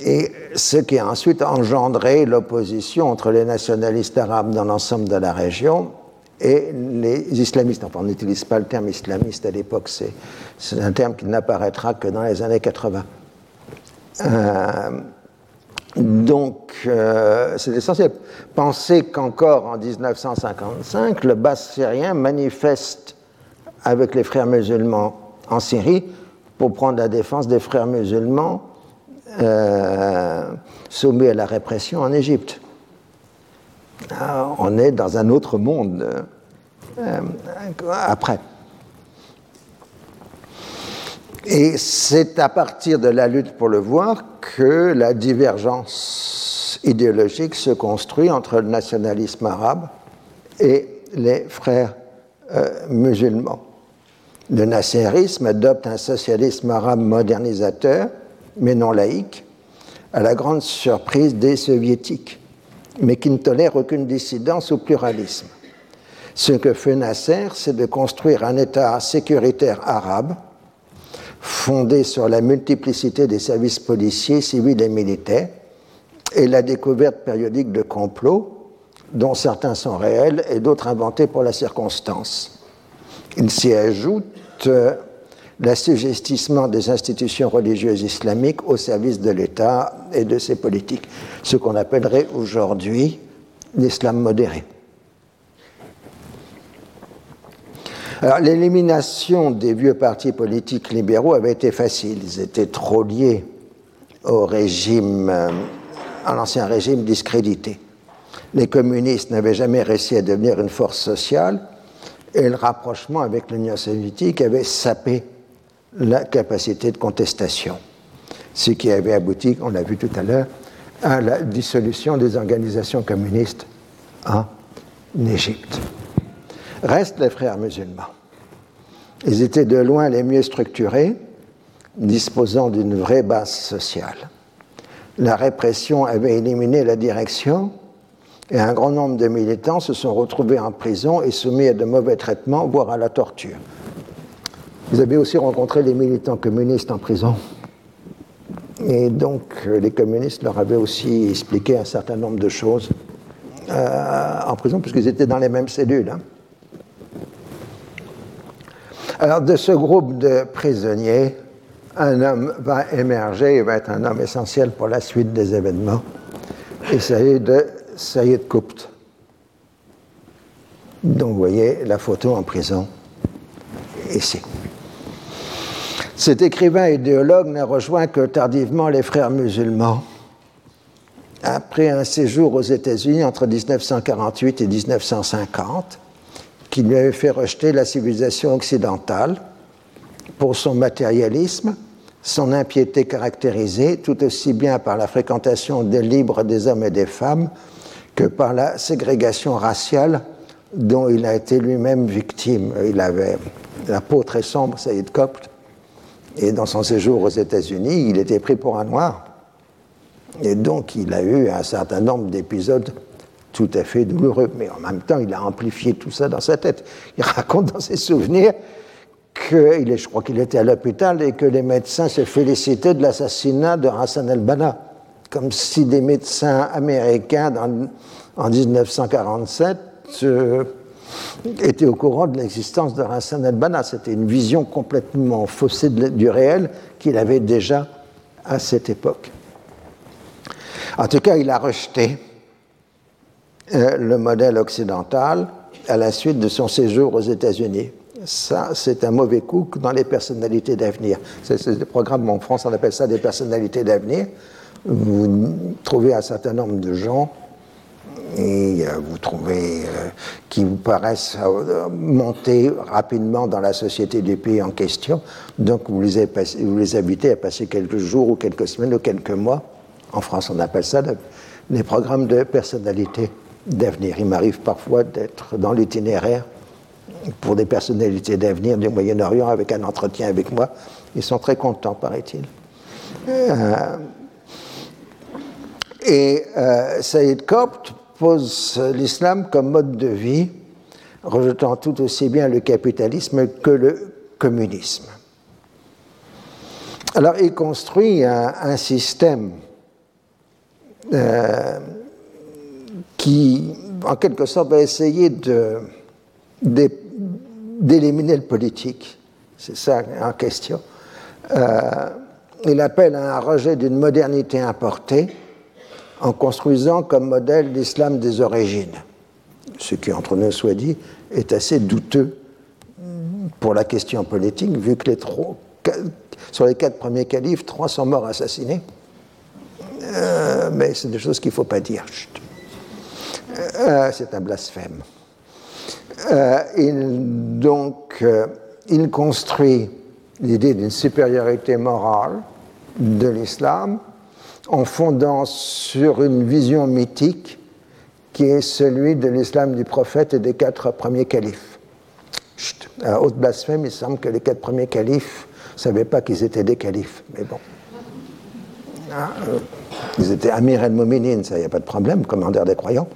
et ce qui a ensuite engendré l'opposition entre les nationalistes arabes dans l'ensemble de la région et les islamistes. Enfin, on n'utilise pas le terme islamiste à l'époque, c'est un terme qui n'apparaîtra que dans les années 80. Euh, donc, euh, c'est essentiel. Pensez qu'encore en 1955, le bas syrien manifeste avec les frères musulmans en Syrie pour prendre la défense des frères musulmans euh, soumis à la répression en Égypte. Ah, on est dans un autre monde euh, après. Et c'est à partir de la lutte pour le voir que la divergence idéologique se construit entre le nationalisme arabe et les frères euh, musulmans. Le nasserisme adopte un socialisme arabe modernisateur, mais non laïque, à la grande surprise des soviétiques mais qui ne tolère aucune dissidence ou pluralisme. Ce que fait Nasser, c'est de construire un État sécuritaire arabe fondé sur la multiplicité des services policiers, civils et militaires et la découverte périodique de complots, dont certains sont réels et d'autres inventés pour la circonstance. Il s'y ajoute euh, l'assujettissement des institutions religieuses islamiques au service de l'État et de ses politiques, ce qu'on appellerait aujourd'hui l'islam modéré. Alors, l'élimination des vieux partis politiques libéraux avait été facile. Ils étaient trop liés au régime, euh, à l'ancien régime discrédité. Les communistes n'avaient jamais réussi à devenir une force sociale et le rapprochement avec l'Union soviétique avait sapé la capacité de contestation, ce qui avait abouti, on l'a vu tout à l'heure, à la dissolution des organisations communistes en Égypte. Restent les frères musulmans. Ils étaient de loin les mieux structurés, disposant d'une vraie base sociale. La répression avait éliminé la direction et un grand nombre de militants se sont retrouvés en prison et soumis à de mauvais traitements, voire à la torture. Vous avez aussi rencontré les militants communistes en prison. Et donc, euh, les communistes leur avaient aussi expliqué un certain nombre de choses euh, en prison, puisqu'ils étaient dans les mêmes cellules. Hein. Alors, de ce groupe de prisonniers, un homme va émerger, il va être un homme essentiel pour la suite des événements. Il s'agit de Saïd Koupt. dont vous voyez la photo en prison ici. Cet écrivain idéologue n'a rejoint que tardivement les frères musulmans après un séjour aux États-Unis entre 1948 et 1950, qui lui avait fait rejeter la civilisation occidentale pour son matérialisme, son impiété caractérisée tout aussi bien par la fréquentation des libres des hommes et des femmes que par la ségrégation raciale dont il a été lui-même victime. Il avait la peau très sombre, Saïd Kopт, et dans son séjour aux États-Unis, il était pris pour un noir. Et donc, il a eu un certain nombre d'épisodes tout à fait douloureux. Mais en même temps, il a amplifié tout ça dans sa tête. Il raconte dans ses souvenirs que, je crois qu'il était à l'hôpital et que les médecins se félicitaient de l'assassinat de Hassan el-Banna. Comme si des médecins américains en 1947 euh, étaient au courant de l'existence de Hassan el-Banna. C'était une vision complètement faussée du réel qu'il avait déjà à cette époque. En tout cas, il a rejeté euh, le modèle occidental à la suite de son séjour aux États-Unis. Ça, c'est un mauvais coup dans les personnalités d'avenir. C'est le programme en France, on appelle ça des personnalités d'avenir. Vous trouvez un certain nombre de gens et euh, vous trouvez euh, qui vous paraissent monter rapidement dans la société du pays en question. Donc vous les, invitez à passer quelques jours ou quelques semaines ou quelques mois en France, on appelle ça les programmes de personnalité d'avenir. Il m'arrive parfois d'être dans l'itinéraire pour des personnalités d'avenir du Moyen-Orient avec un entretien avec moi. Ils sont très contents, paraît-il. Euh, et euh, Saïd Kopт pose l'islam comme mode de vie, rejetant tout aussi bien le capitalisme que le communisme. Alors il construit un système euh, qui, en quelque sorte, va essayer d'éliminer le politique. C'est ça en question. Euh, il appelle à un rejet d'une modernité importée en construisant comme modèle l'islam des origines. Ce qui, entre nous soit dit, est assez douteux pour la question politique, vu que les trois, sur les quatre premiers califes, trois sont morts assassinés. Euh, mais c'est des choses qu'il ne faut pas dire. Euh, c'est un blasphème. Euh, donc, il construit l'idée d'une supériorité morale de l'islam en fondant sur une vision mythique qui est celui de l'islam du prophète et des quatre premiers califes. Chut, haute blasphème, il semble que les quatre premiers califes ne savaient pas qu'ils étaient des califes, mais bon. Ah, ils étaient Amir el-Mominin, ça, il n'y a pas de problème, commandeur des croyants.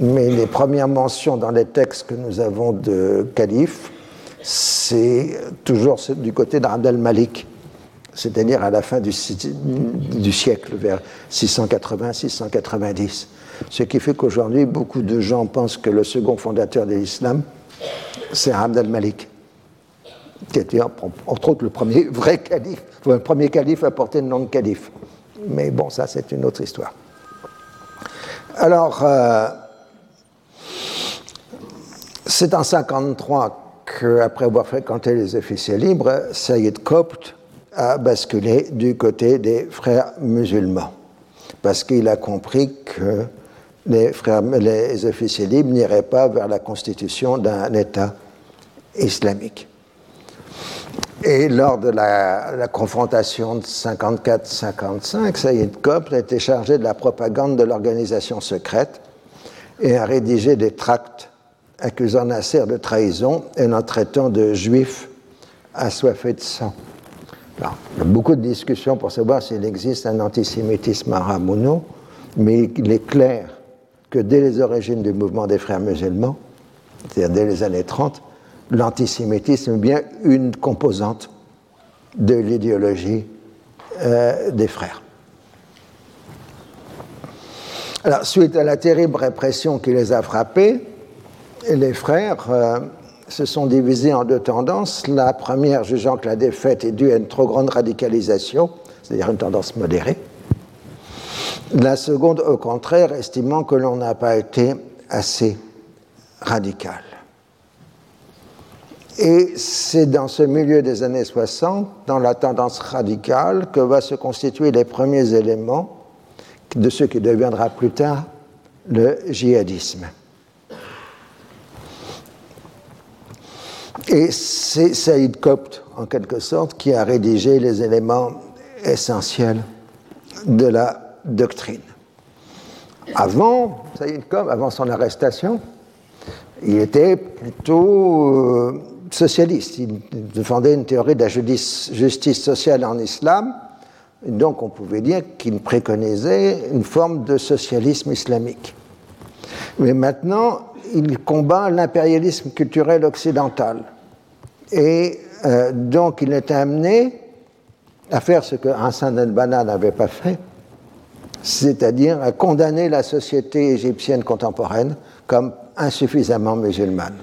Mais les premières mentions dans les textes que nous avons de calife, c'est toujours du côté d'Abd al-Malik, c'est-à-dire à la fin du, siècle, vers 680-690. Ce qui fait qu'aujourd'hui, beaucoup de gens pensent que le second fondateur de l'islam, c'est Abd al-Malik, qui était entre autres le premier vrai calife, le premier calife à porter le nom de calife. Mais bon, ça, c'est une autre histoire. Alors, euh, c'est en 1953 qu'après avoir fréquenté les officiers libres, Saïd Kopт a basculé du côté des frères musulmans, parce qu'il a compris que les, frères, les officiers libres n'iraient pas vers la constitution d'un État islamique. Et lors de la, confrontation de 54-55, Saïd a été chargé de la propagande de l'organisation secrète et a rédigé des tracts accusant Nasser de trahison et l'en traitant de juif assoiffé de sang. Il y a beaucoup de discussions pour savoir s'il existe un antisémitisme arabe ou non, mais il est clair que dès les origines du mouvement des frères musulmans, c'est-à-dire dès les années 30, l'antisémitisme est bien une composante de l'idéologie euh, des frères. Alors, suite à la terrible répression qui les a frappés, les frères euh, se sont divisés en deux tendances. La première jugeant que la défaite est due à une trop grande radicalisation, c'est-à-dire une tendance modérée. La seconde, au contraire, estimant que l'on n'a pas été assez radicale. Et c'est dans ce milieu des années 60, dans la tendance radicale, que va se constituer les premiers éléments de ce qui deviendra plus tard le djihadisme. Et c'est Saïd Kopt, en quelque sorte, qui a rédigé les éléments essentiels de la doctrine. Avant, Saïd Kopt, avant son arrestation, il était plutôt euh, socialiste. Il défendait une théorie de la justice sociale en islam. Donc on pouvait dire qu'il préconisait une forme de socialisme islamique. Mais maintenant, il combat l'impérialisme culturel occidental. Et euh, donc il est amené à faire ce que Hassan el-Banna n'avait pas fait, c'est-à-dire à condamner la société égyptienne contemporaine comme insuffisamment musulmane.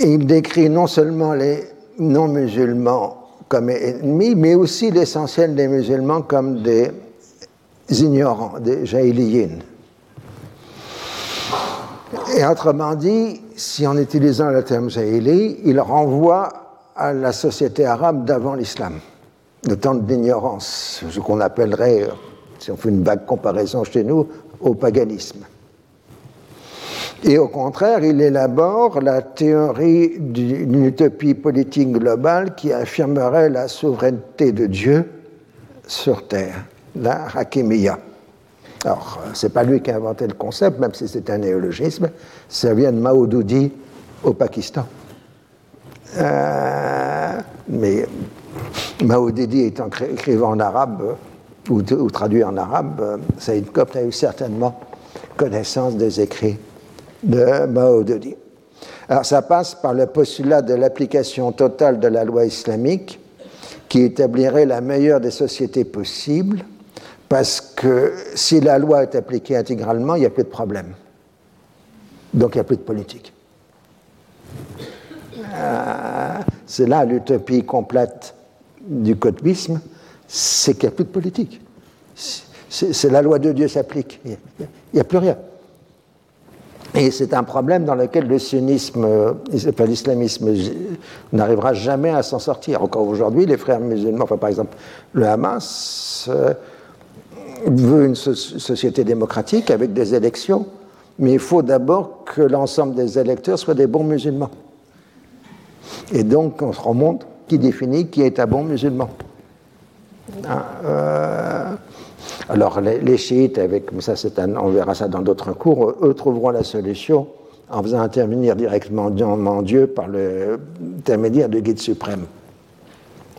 il décrit non seulement les non-musulmans comme ennemis, mais aussi l'essentiel des musulmans comme des ignorants, des jaïliyin. Et autrement dit, si en utilisant le terme jaïli, il renvoie à la société arabe d'avant l'islam, le temps d'ignorance, ce qu'on appellerait, si on fait une vague comparaison chez nous, au paganisme. Et au contraire, il élabore la théorie d'une utopie politique globale qui affirmerait la souveraineté de Dieu sur terre, la Hakimiyya. Alors, c'est pas lui qui a inventé le concept, même si c'est un néologisme, ça vient de Maoudoudi au Pakistan. Euh, mais Maoudoudi étant écrivant en arabe, ou, traduit en arabe, Saïd Kopt a eu certainement connaissance des écrits de Maoudoudi. Alors ça passe par le postulat de l'application totale de la loi islamique qui établirait la meilleure des sociétés possibles parce que si la loi est appliquée intégralement, il n'y a plus de problème. Donc il n'y a plus de politique. Euh, c'est là l'utopie complète du cotbisme, c'est qu'il n'y a plus de politique. C'est la loi de Dieu s'applique. Il n'y a, plus rien. Et c'est un problème dans lequel le sionisme, euh, l'islamisme n'arrivera jamais à s'en sortir. Encore aujourd'hui, les frères musulmans, enfin par exemple le Hamas, euh, veut une société démocratique avec des élections, mais il faut d'abord que l'ensemble des électeurs soient des bons musulmans. Et donc, on se remonte qui définit qui est un bon musulman. Hein, euh, alors, les, chiites, avec, ça on verra ça dans d'autres cours, eux trouveront la solution en faisant intervenir directement Dieu par l'intermédiaire du guide suprême.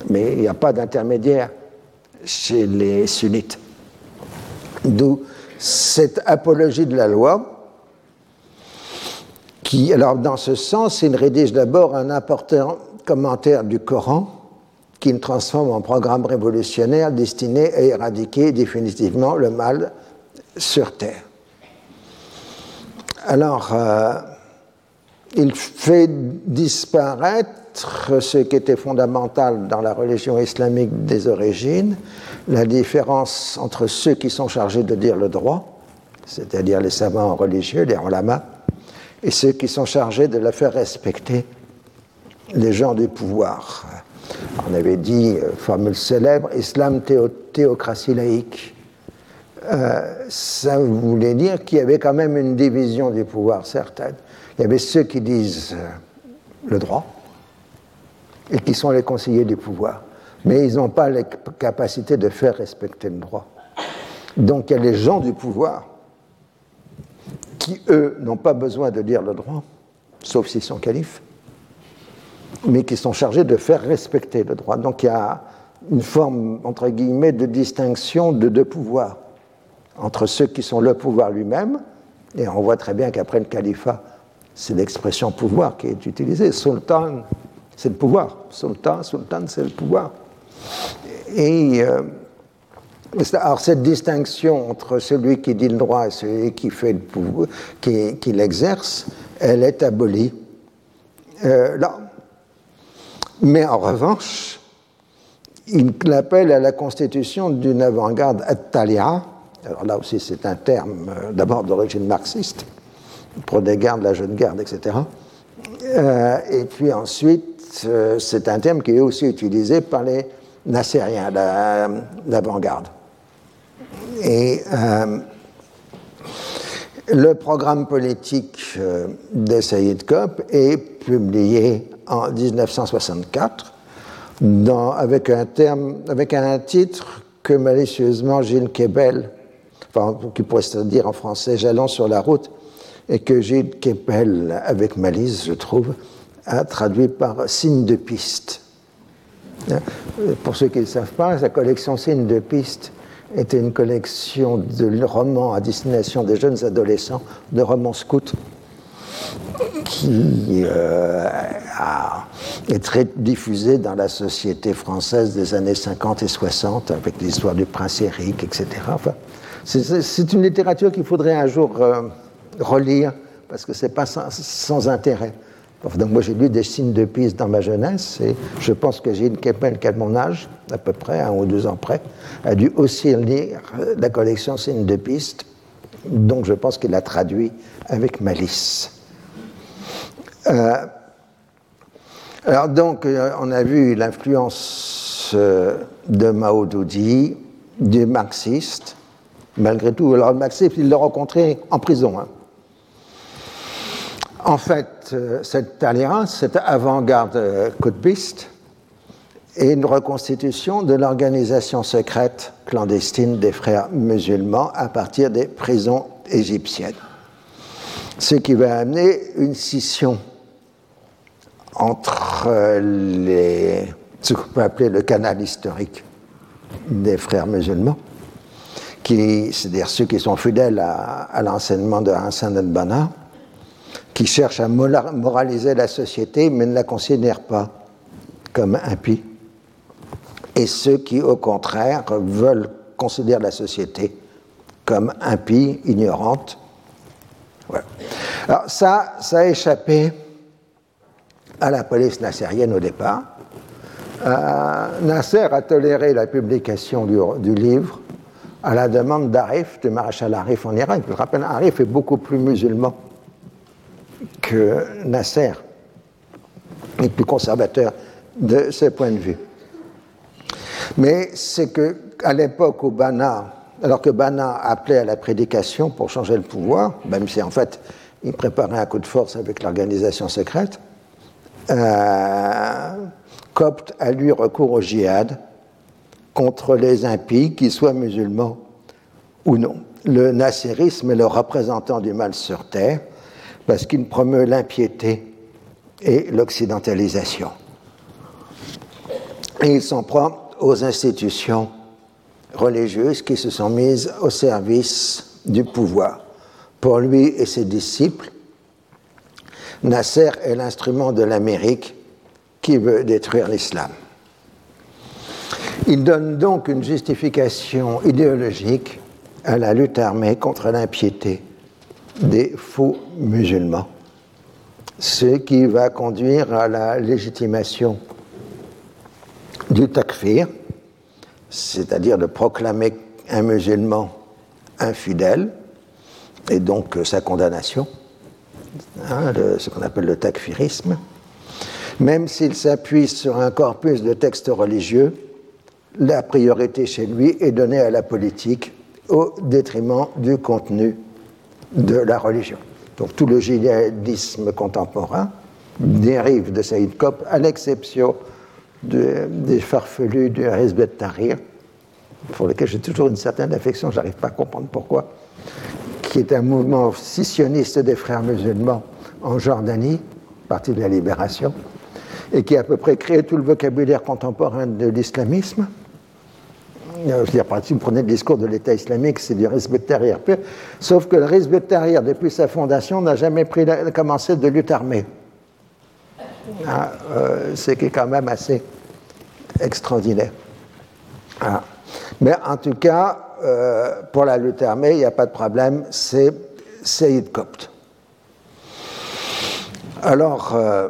Mais il n'y a pas d'intermédiaire chez les sunnites. D'où cette apologie de la loi, qui, alors dans ce sens, il rédige d'abord un important commentaire du Coran qui le transforme en programme révolutionnaire destiné à éradiquer définitivement le mal sur Terre. Alors, euh, il fait disparaître ce qui était fondamental dans la religion islamique des origines, la différence entre ceux qui sont chargés de dire le droit, c'est-à-dire les savants religieux, les ulama, et ceux qui sont chargés de la faire respecter, les gens du pouvoir. On avait dit, euh, formule célèbre, islam théocratie laïque. Euh, ça voulait dire qu'il y avait quand même une division du pouvoir certaine. Il y avait ceux qui disent euh, le droit et qui sont les conseillers du pouvoir mais ils n'ont pas la capacité de faire respecter le droit. Donc il y a les gens du pouvoir qui, eux, n'ont pas besoin de dire le droit, sauf s'ils sont califes, mais qui sont chargés de faire respecter le droit. Donc il y a une forme, entre guillemets, de distinction de deux pouvoirs, entre ceux qui sont le pouvoir lui-même, et on voit très bien qu'après le califat, c'est l'expression pouvoir qui est utilisée. Sultan, c'est le pouvoir. Sultan, sultan, c'est le pouvoir. Et euh, alors cette distinction entre celui qui dit le droit et celui qui fait le pouvoir, qui, l'exerce, elle est abolie euh, là. Mais en revanche, il appelle à la constitution d'une avant-garde at Alors là aussi, c'est un terme euh, d'abord d'origine marxiste, pour des gardes, la jeune garde, etc. Et puis ensuite, c'est un terme qui est aussi utilisé par les nassériens, l'avant-garde. Et le programme politique de Saïd Kop est publié en 1964 dans, avec, un titre que malicieusement Gilles Kebel, enfin, qui pourrait se dire en français Jalons sur la route, et que Gilles Kebel, avec malice, je trouve, traduit par signe de piste. Hein? Pour ceux qui ne savent pas, sa collection Signe de piste était une collection de romans à destination des jeunes adolescents, de romans scouts qui euh, est très diffusée dans la société française des années 50 et 60, avec l'histoire du prince Éric, etc. Enfin, c'est une littérature qu'il faudrait un jour euh, relire, parce que ce n'est pas sans, intérêt. Donc moi j'ai lu des signes de piste dans ma jeunesse, et je pense que Gilles Kepel, qui a mon âge, à peu près, un ou deux ans près, a dû aussi lire la collection signes de piste, donc je pense qu'il a traduit avec malice. Euh, alors donc, euh, on a vu l'influence euh, de Mao Doudi, du marxiste, malgré tout. Alors le marxiste, il l'a rencontré en prison. Hein. En fait, cette alliance, cette avant-garde codebiste, est une reconstitution de l'organisation secrète clandestine des frères musulmans à partir des prisons égyptiennes. Ce qui va amener une scission entre les, ce qu'on peut appeler le canal historique des frères musulmans, c'est-à-dire ceux qui sont fidèles à, l'enseignement de Hassan al-Banna, qui cherchent à moraliser la société mais ne la considèrent pas comme impie, et ceux qui, au contraire, veulent considérer la société comme impie, ignorante. Alors ça, ça a échappé à la police nassérienne au départ. Euh, Nasser a toléré la publication du, livre à la demande d'Arif, du maréchal Arif en Irak. Je rappelle, Arif est beaucoup plus musulman Nasser, et plus conservateur de ce point de vue. Mais c'est que à l'époque où Bana, alors que Bana appelait à la prédication pour changer le pouvoir, même si en fait il préparait un coup de force avec l'organisation secrète, euh, copte a lui recours au djihad contre les impies, qu'ils soient musulmans ou non. Le nasserisme est le représentant du mal sur terre parce qu'il promeut l'impiété et l'occidentalisation. Et il s'en prend aux institutions religieuses qui se sont mises au service du pouvoir. Pour lui et ses disciples, Nasser est l'instrument de l'Amérique qui veut détruire l'islam. Il donne donc une justification idéologique à la lutte armée contre l'impiété des faux musulmans, ce qui va conduire à la légitimation du takfir, c'est-à-dire de proclamer un musulman infidèle, et donc sa condamnation, Hein, ce qu'on appelle le takfirisme, même s'il s'appuie sur un corpus de textes religieux, la priorité chez lui est donnée à la politique au détriment du contenu de la religion. Donc tout le djihadisme contemporain dérive de Saïd Kop, à l'exception des farfelus du Hizb tahrir pour lesquels j'ai toujours une certaine affection, j'arrive pas à comprendre pourquoi qui est un mouvement scissionniste des frères musulmans en Jordanie, parti de la libération, et qui a à peu près créé tout le vocabulaire contemporain de l'islamisme. Euh, je dire, si vous prenez le discours de l'État islamique, c'est du Hizb Tahrir. Sauf que le Hizb Tahrir, depuis sa fondation, n'a jamais pris commencé de lutte armée. Ah, euh, ce qui est quand même assez extraordinaire. Ah. Mais en tout cas, euh, pour la lutte armée, il n'y a pas de problème, c'est Saïd Copte. Alors, euh,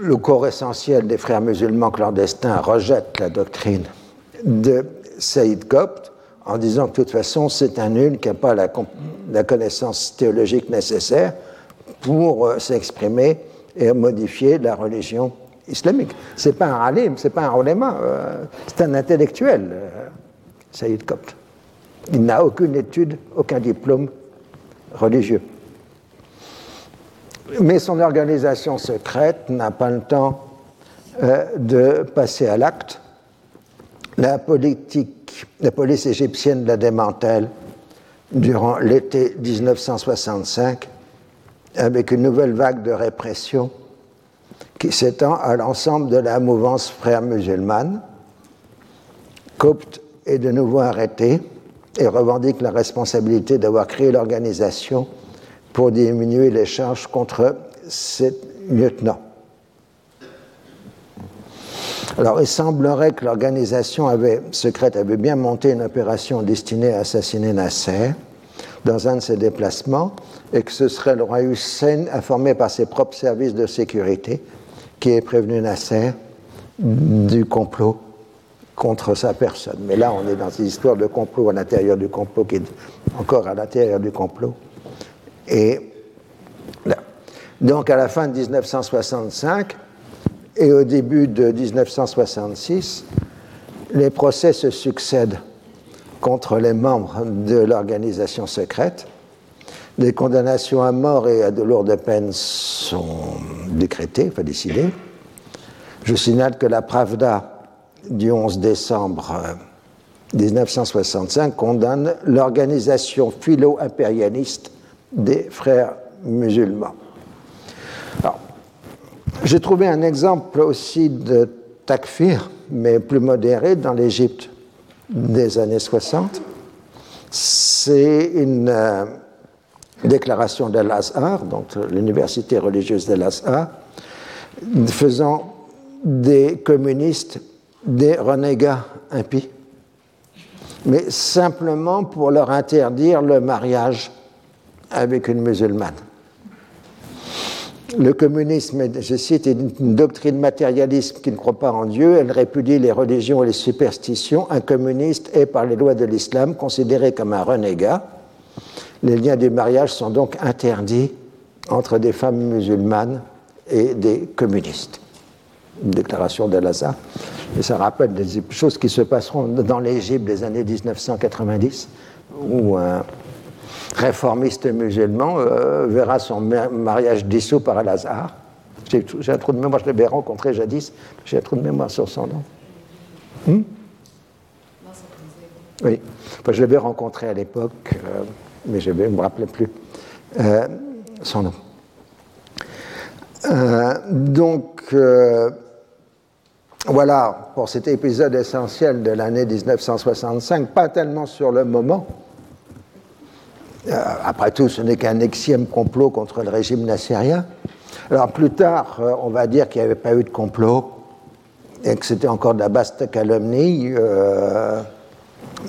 le corps essentiel des frères musulmans clandestins rejette la doctrine de Saïd Copte en disant que de toute façon c'est un nul qui n'a pas la, connaissance théologique nécessaire pour euh, s'exprimer et modifier la religion islamique. C'est pas un alim, c'est pas un ulama, euh, c'est un intellectuel, euh, Saïd Kopt. Il n'a aucune étude, aucun diplôme religieux. Mais son organisation secrète n'a pas le temps euh, de passer à l'acte. La politique, la police égyptienne la démantèle durant l'été 1965 avec une nouvelle vague de répression qui s'étend à l'ensemble de la mouvance frère musulmane. Copte est de nouveau arrêté et revendique la responsabilité d'avoir créé l'organisation pour diminuer les charges contre ses lieutenants. Alors, il semblerait que l'organisation secrète avait bien monté une opération destinée à assassiner Nasser dans un de ses déplacements et que ce serait le roi Hussein, informé par ses propres services de sécurité, qui ait prévenu Nasser du complot contre sa personne. Mais là, on est dans une histoire de complot à l'intérieur du complot, qui est encore à l'intérieur du complot. Et. Donc, à la fin de 1965 et au début de 1966, les procès se succèdent contre les membres de l'organisation secrète. Des condamnations à mort et à de lourdes peines sont décrétées, enfin décidées. Je signale que la Pravda du 11 décembre 1965 euh, condamne l'organisation philo-impérialiste des frères musulmans. J'ai trouvé un exemple aussi de takfir, mais plus modéré, dans l'Égypte des années 60. C'est une euh, déclaration d'Al-Azhar, donc l'université religieuse d'Al-Azhar, faisant des communistes des renégats impies, mais simplement pour leur interdire le mariage avec une musulmane. Le communisme, je cite, est une doctrine matérialiste qui ne croit pas en Dieu, elle répudie les religions et les superstitions. Un communiste est, par les lois de l'islam, considéré comme un renégat. Les liens du mariage sont donc interdits entre des femmes musulmanes et des communistes. Une déclaration d'Al-Azhar. Et ça rappelle des choses qui se passeront dans l'Égypte des années 1990, où réformiste musulman euh, verra son mariage dissous par Al-Azhar. J'ai un trou de mémoire, je l'avais rencontré jadis, j'ai un trou de mémoire sur son nom. Hmm? oui, enfin, je l'avais rencontré à l'époque, euh, mais je ne me rappelais plus euh, son nom. donc, voilà pour cet épisode essentiel de l'année 1965, pas tellement sur le moment. Euh, après tout, ce n'est qu'un exième complot contre le régime nassérien. Alors plus tard, euh, on va dire qu'il n'y avait pas eu de complot et que c'était encore de la vaste calomnie, euh,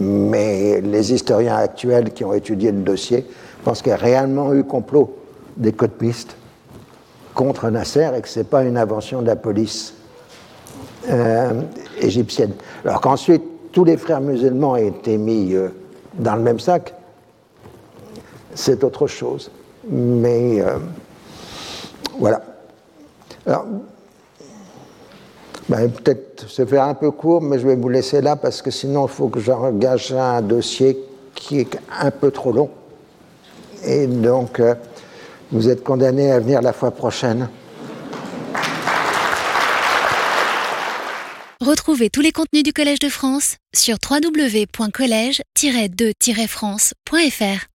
mais les historiens actuels qui ont étudié le dossier pensent qu'il y a réellement eu complot des copistes contre Nasser et que ce n'est pas une invention de la police égyptienne. Alors qu'ensuite, tous les frères musulmans aient été mis dans le même sac, c'est autre chose. Mais euh, voilà. Alors, ben, peut-être se faire un peu court, mais je vais vous laisser là parce que sinon il faut que j'engage un dossier qui est un peu trop long. Et donc, vous êtes condamné à venir la fois prochaine. Retrouvez tous les contenus du Collège de France sur www.colège-2-france.fr.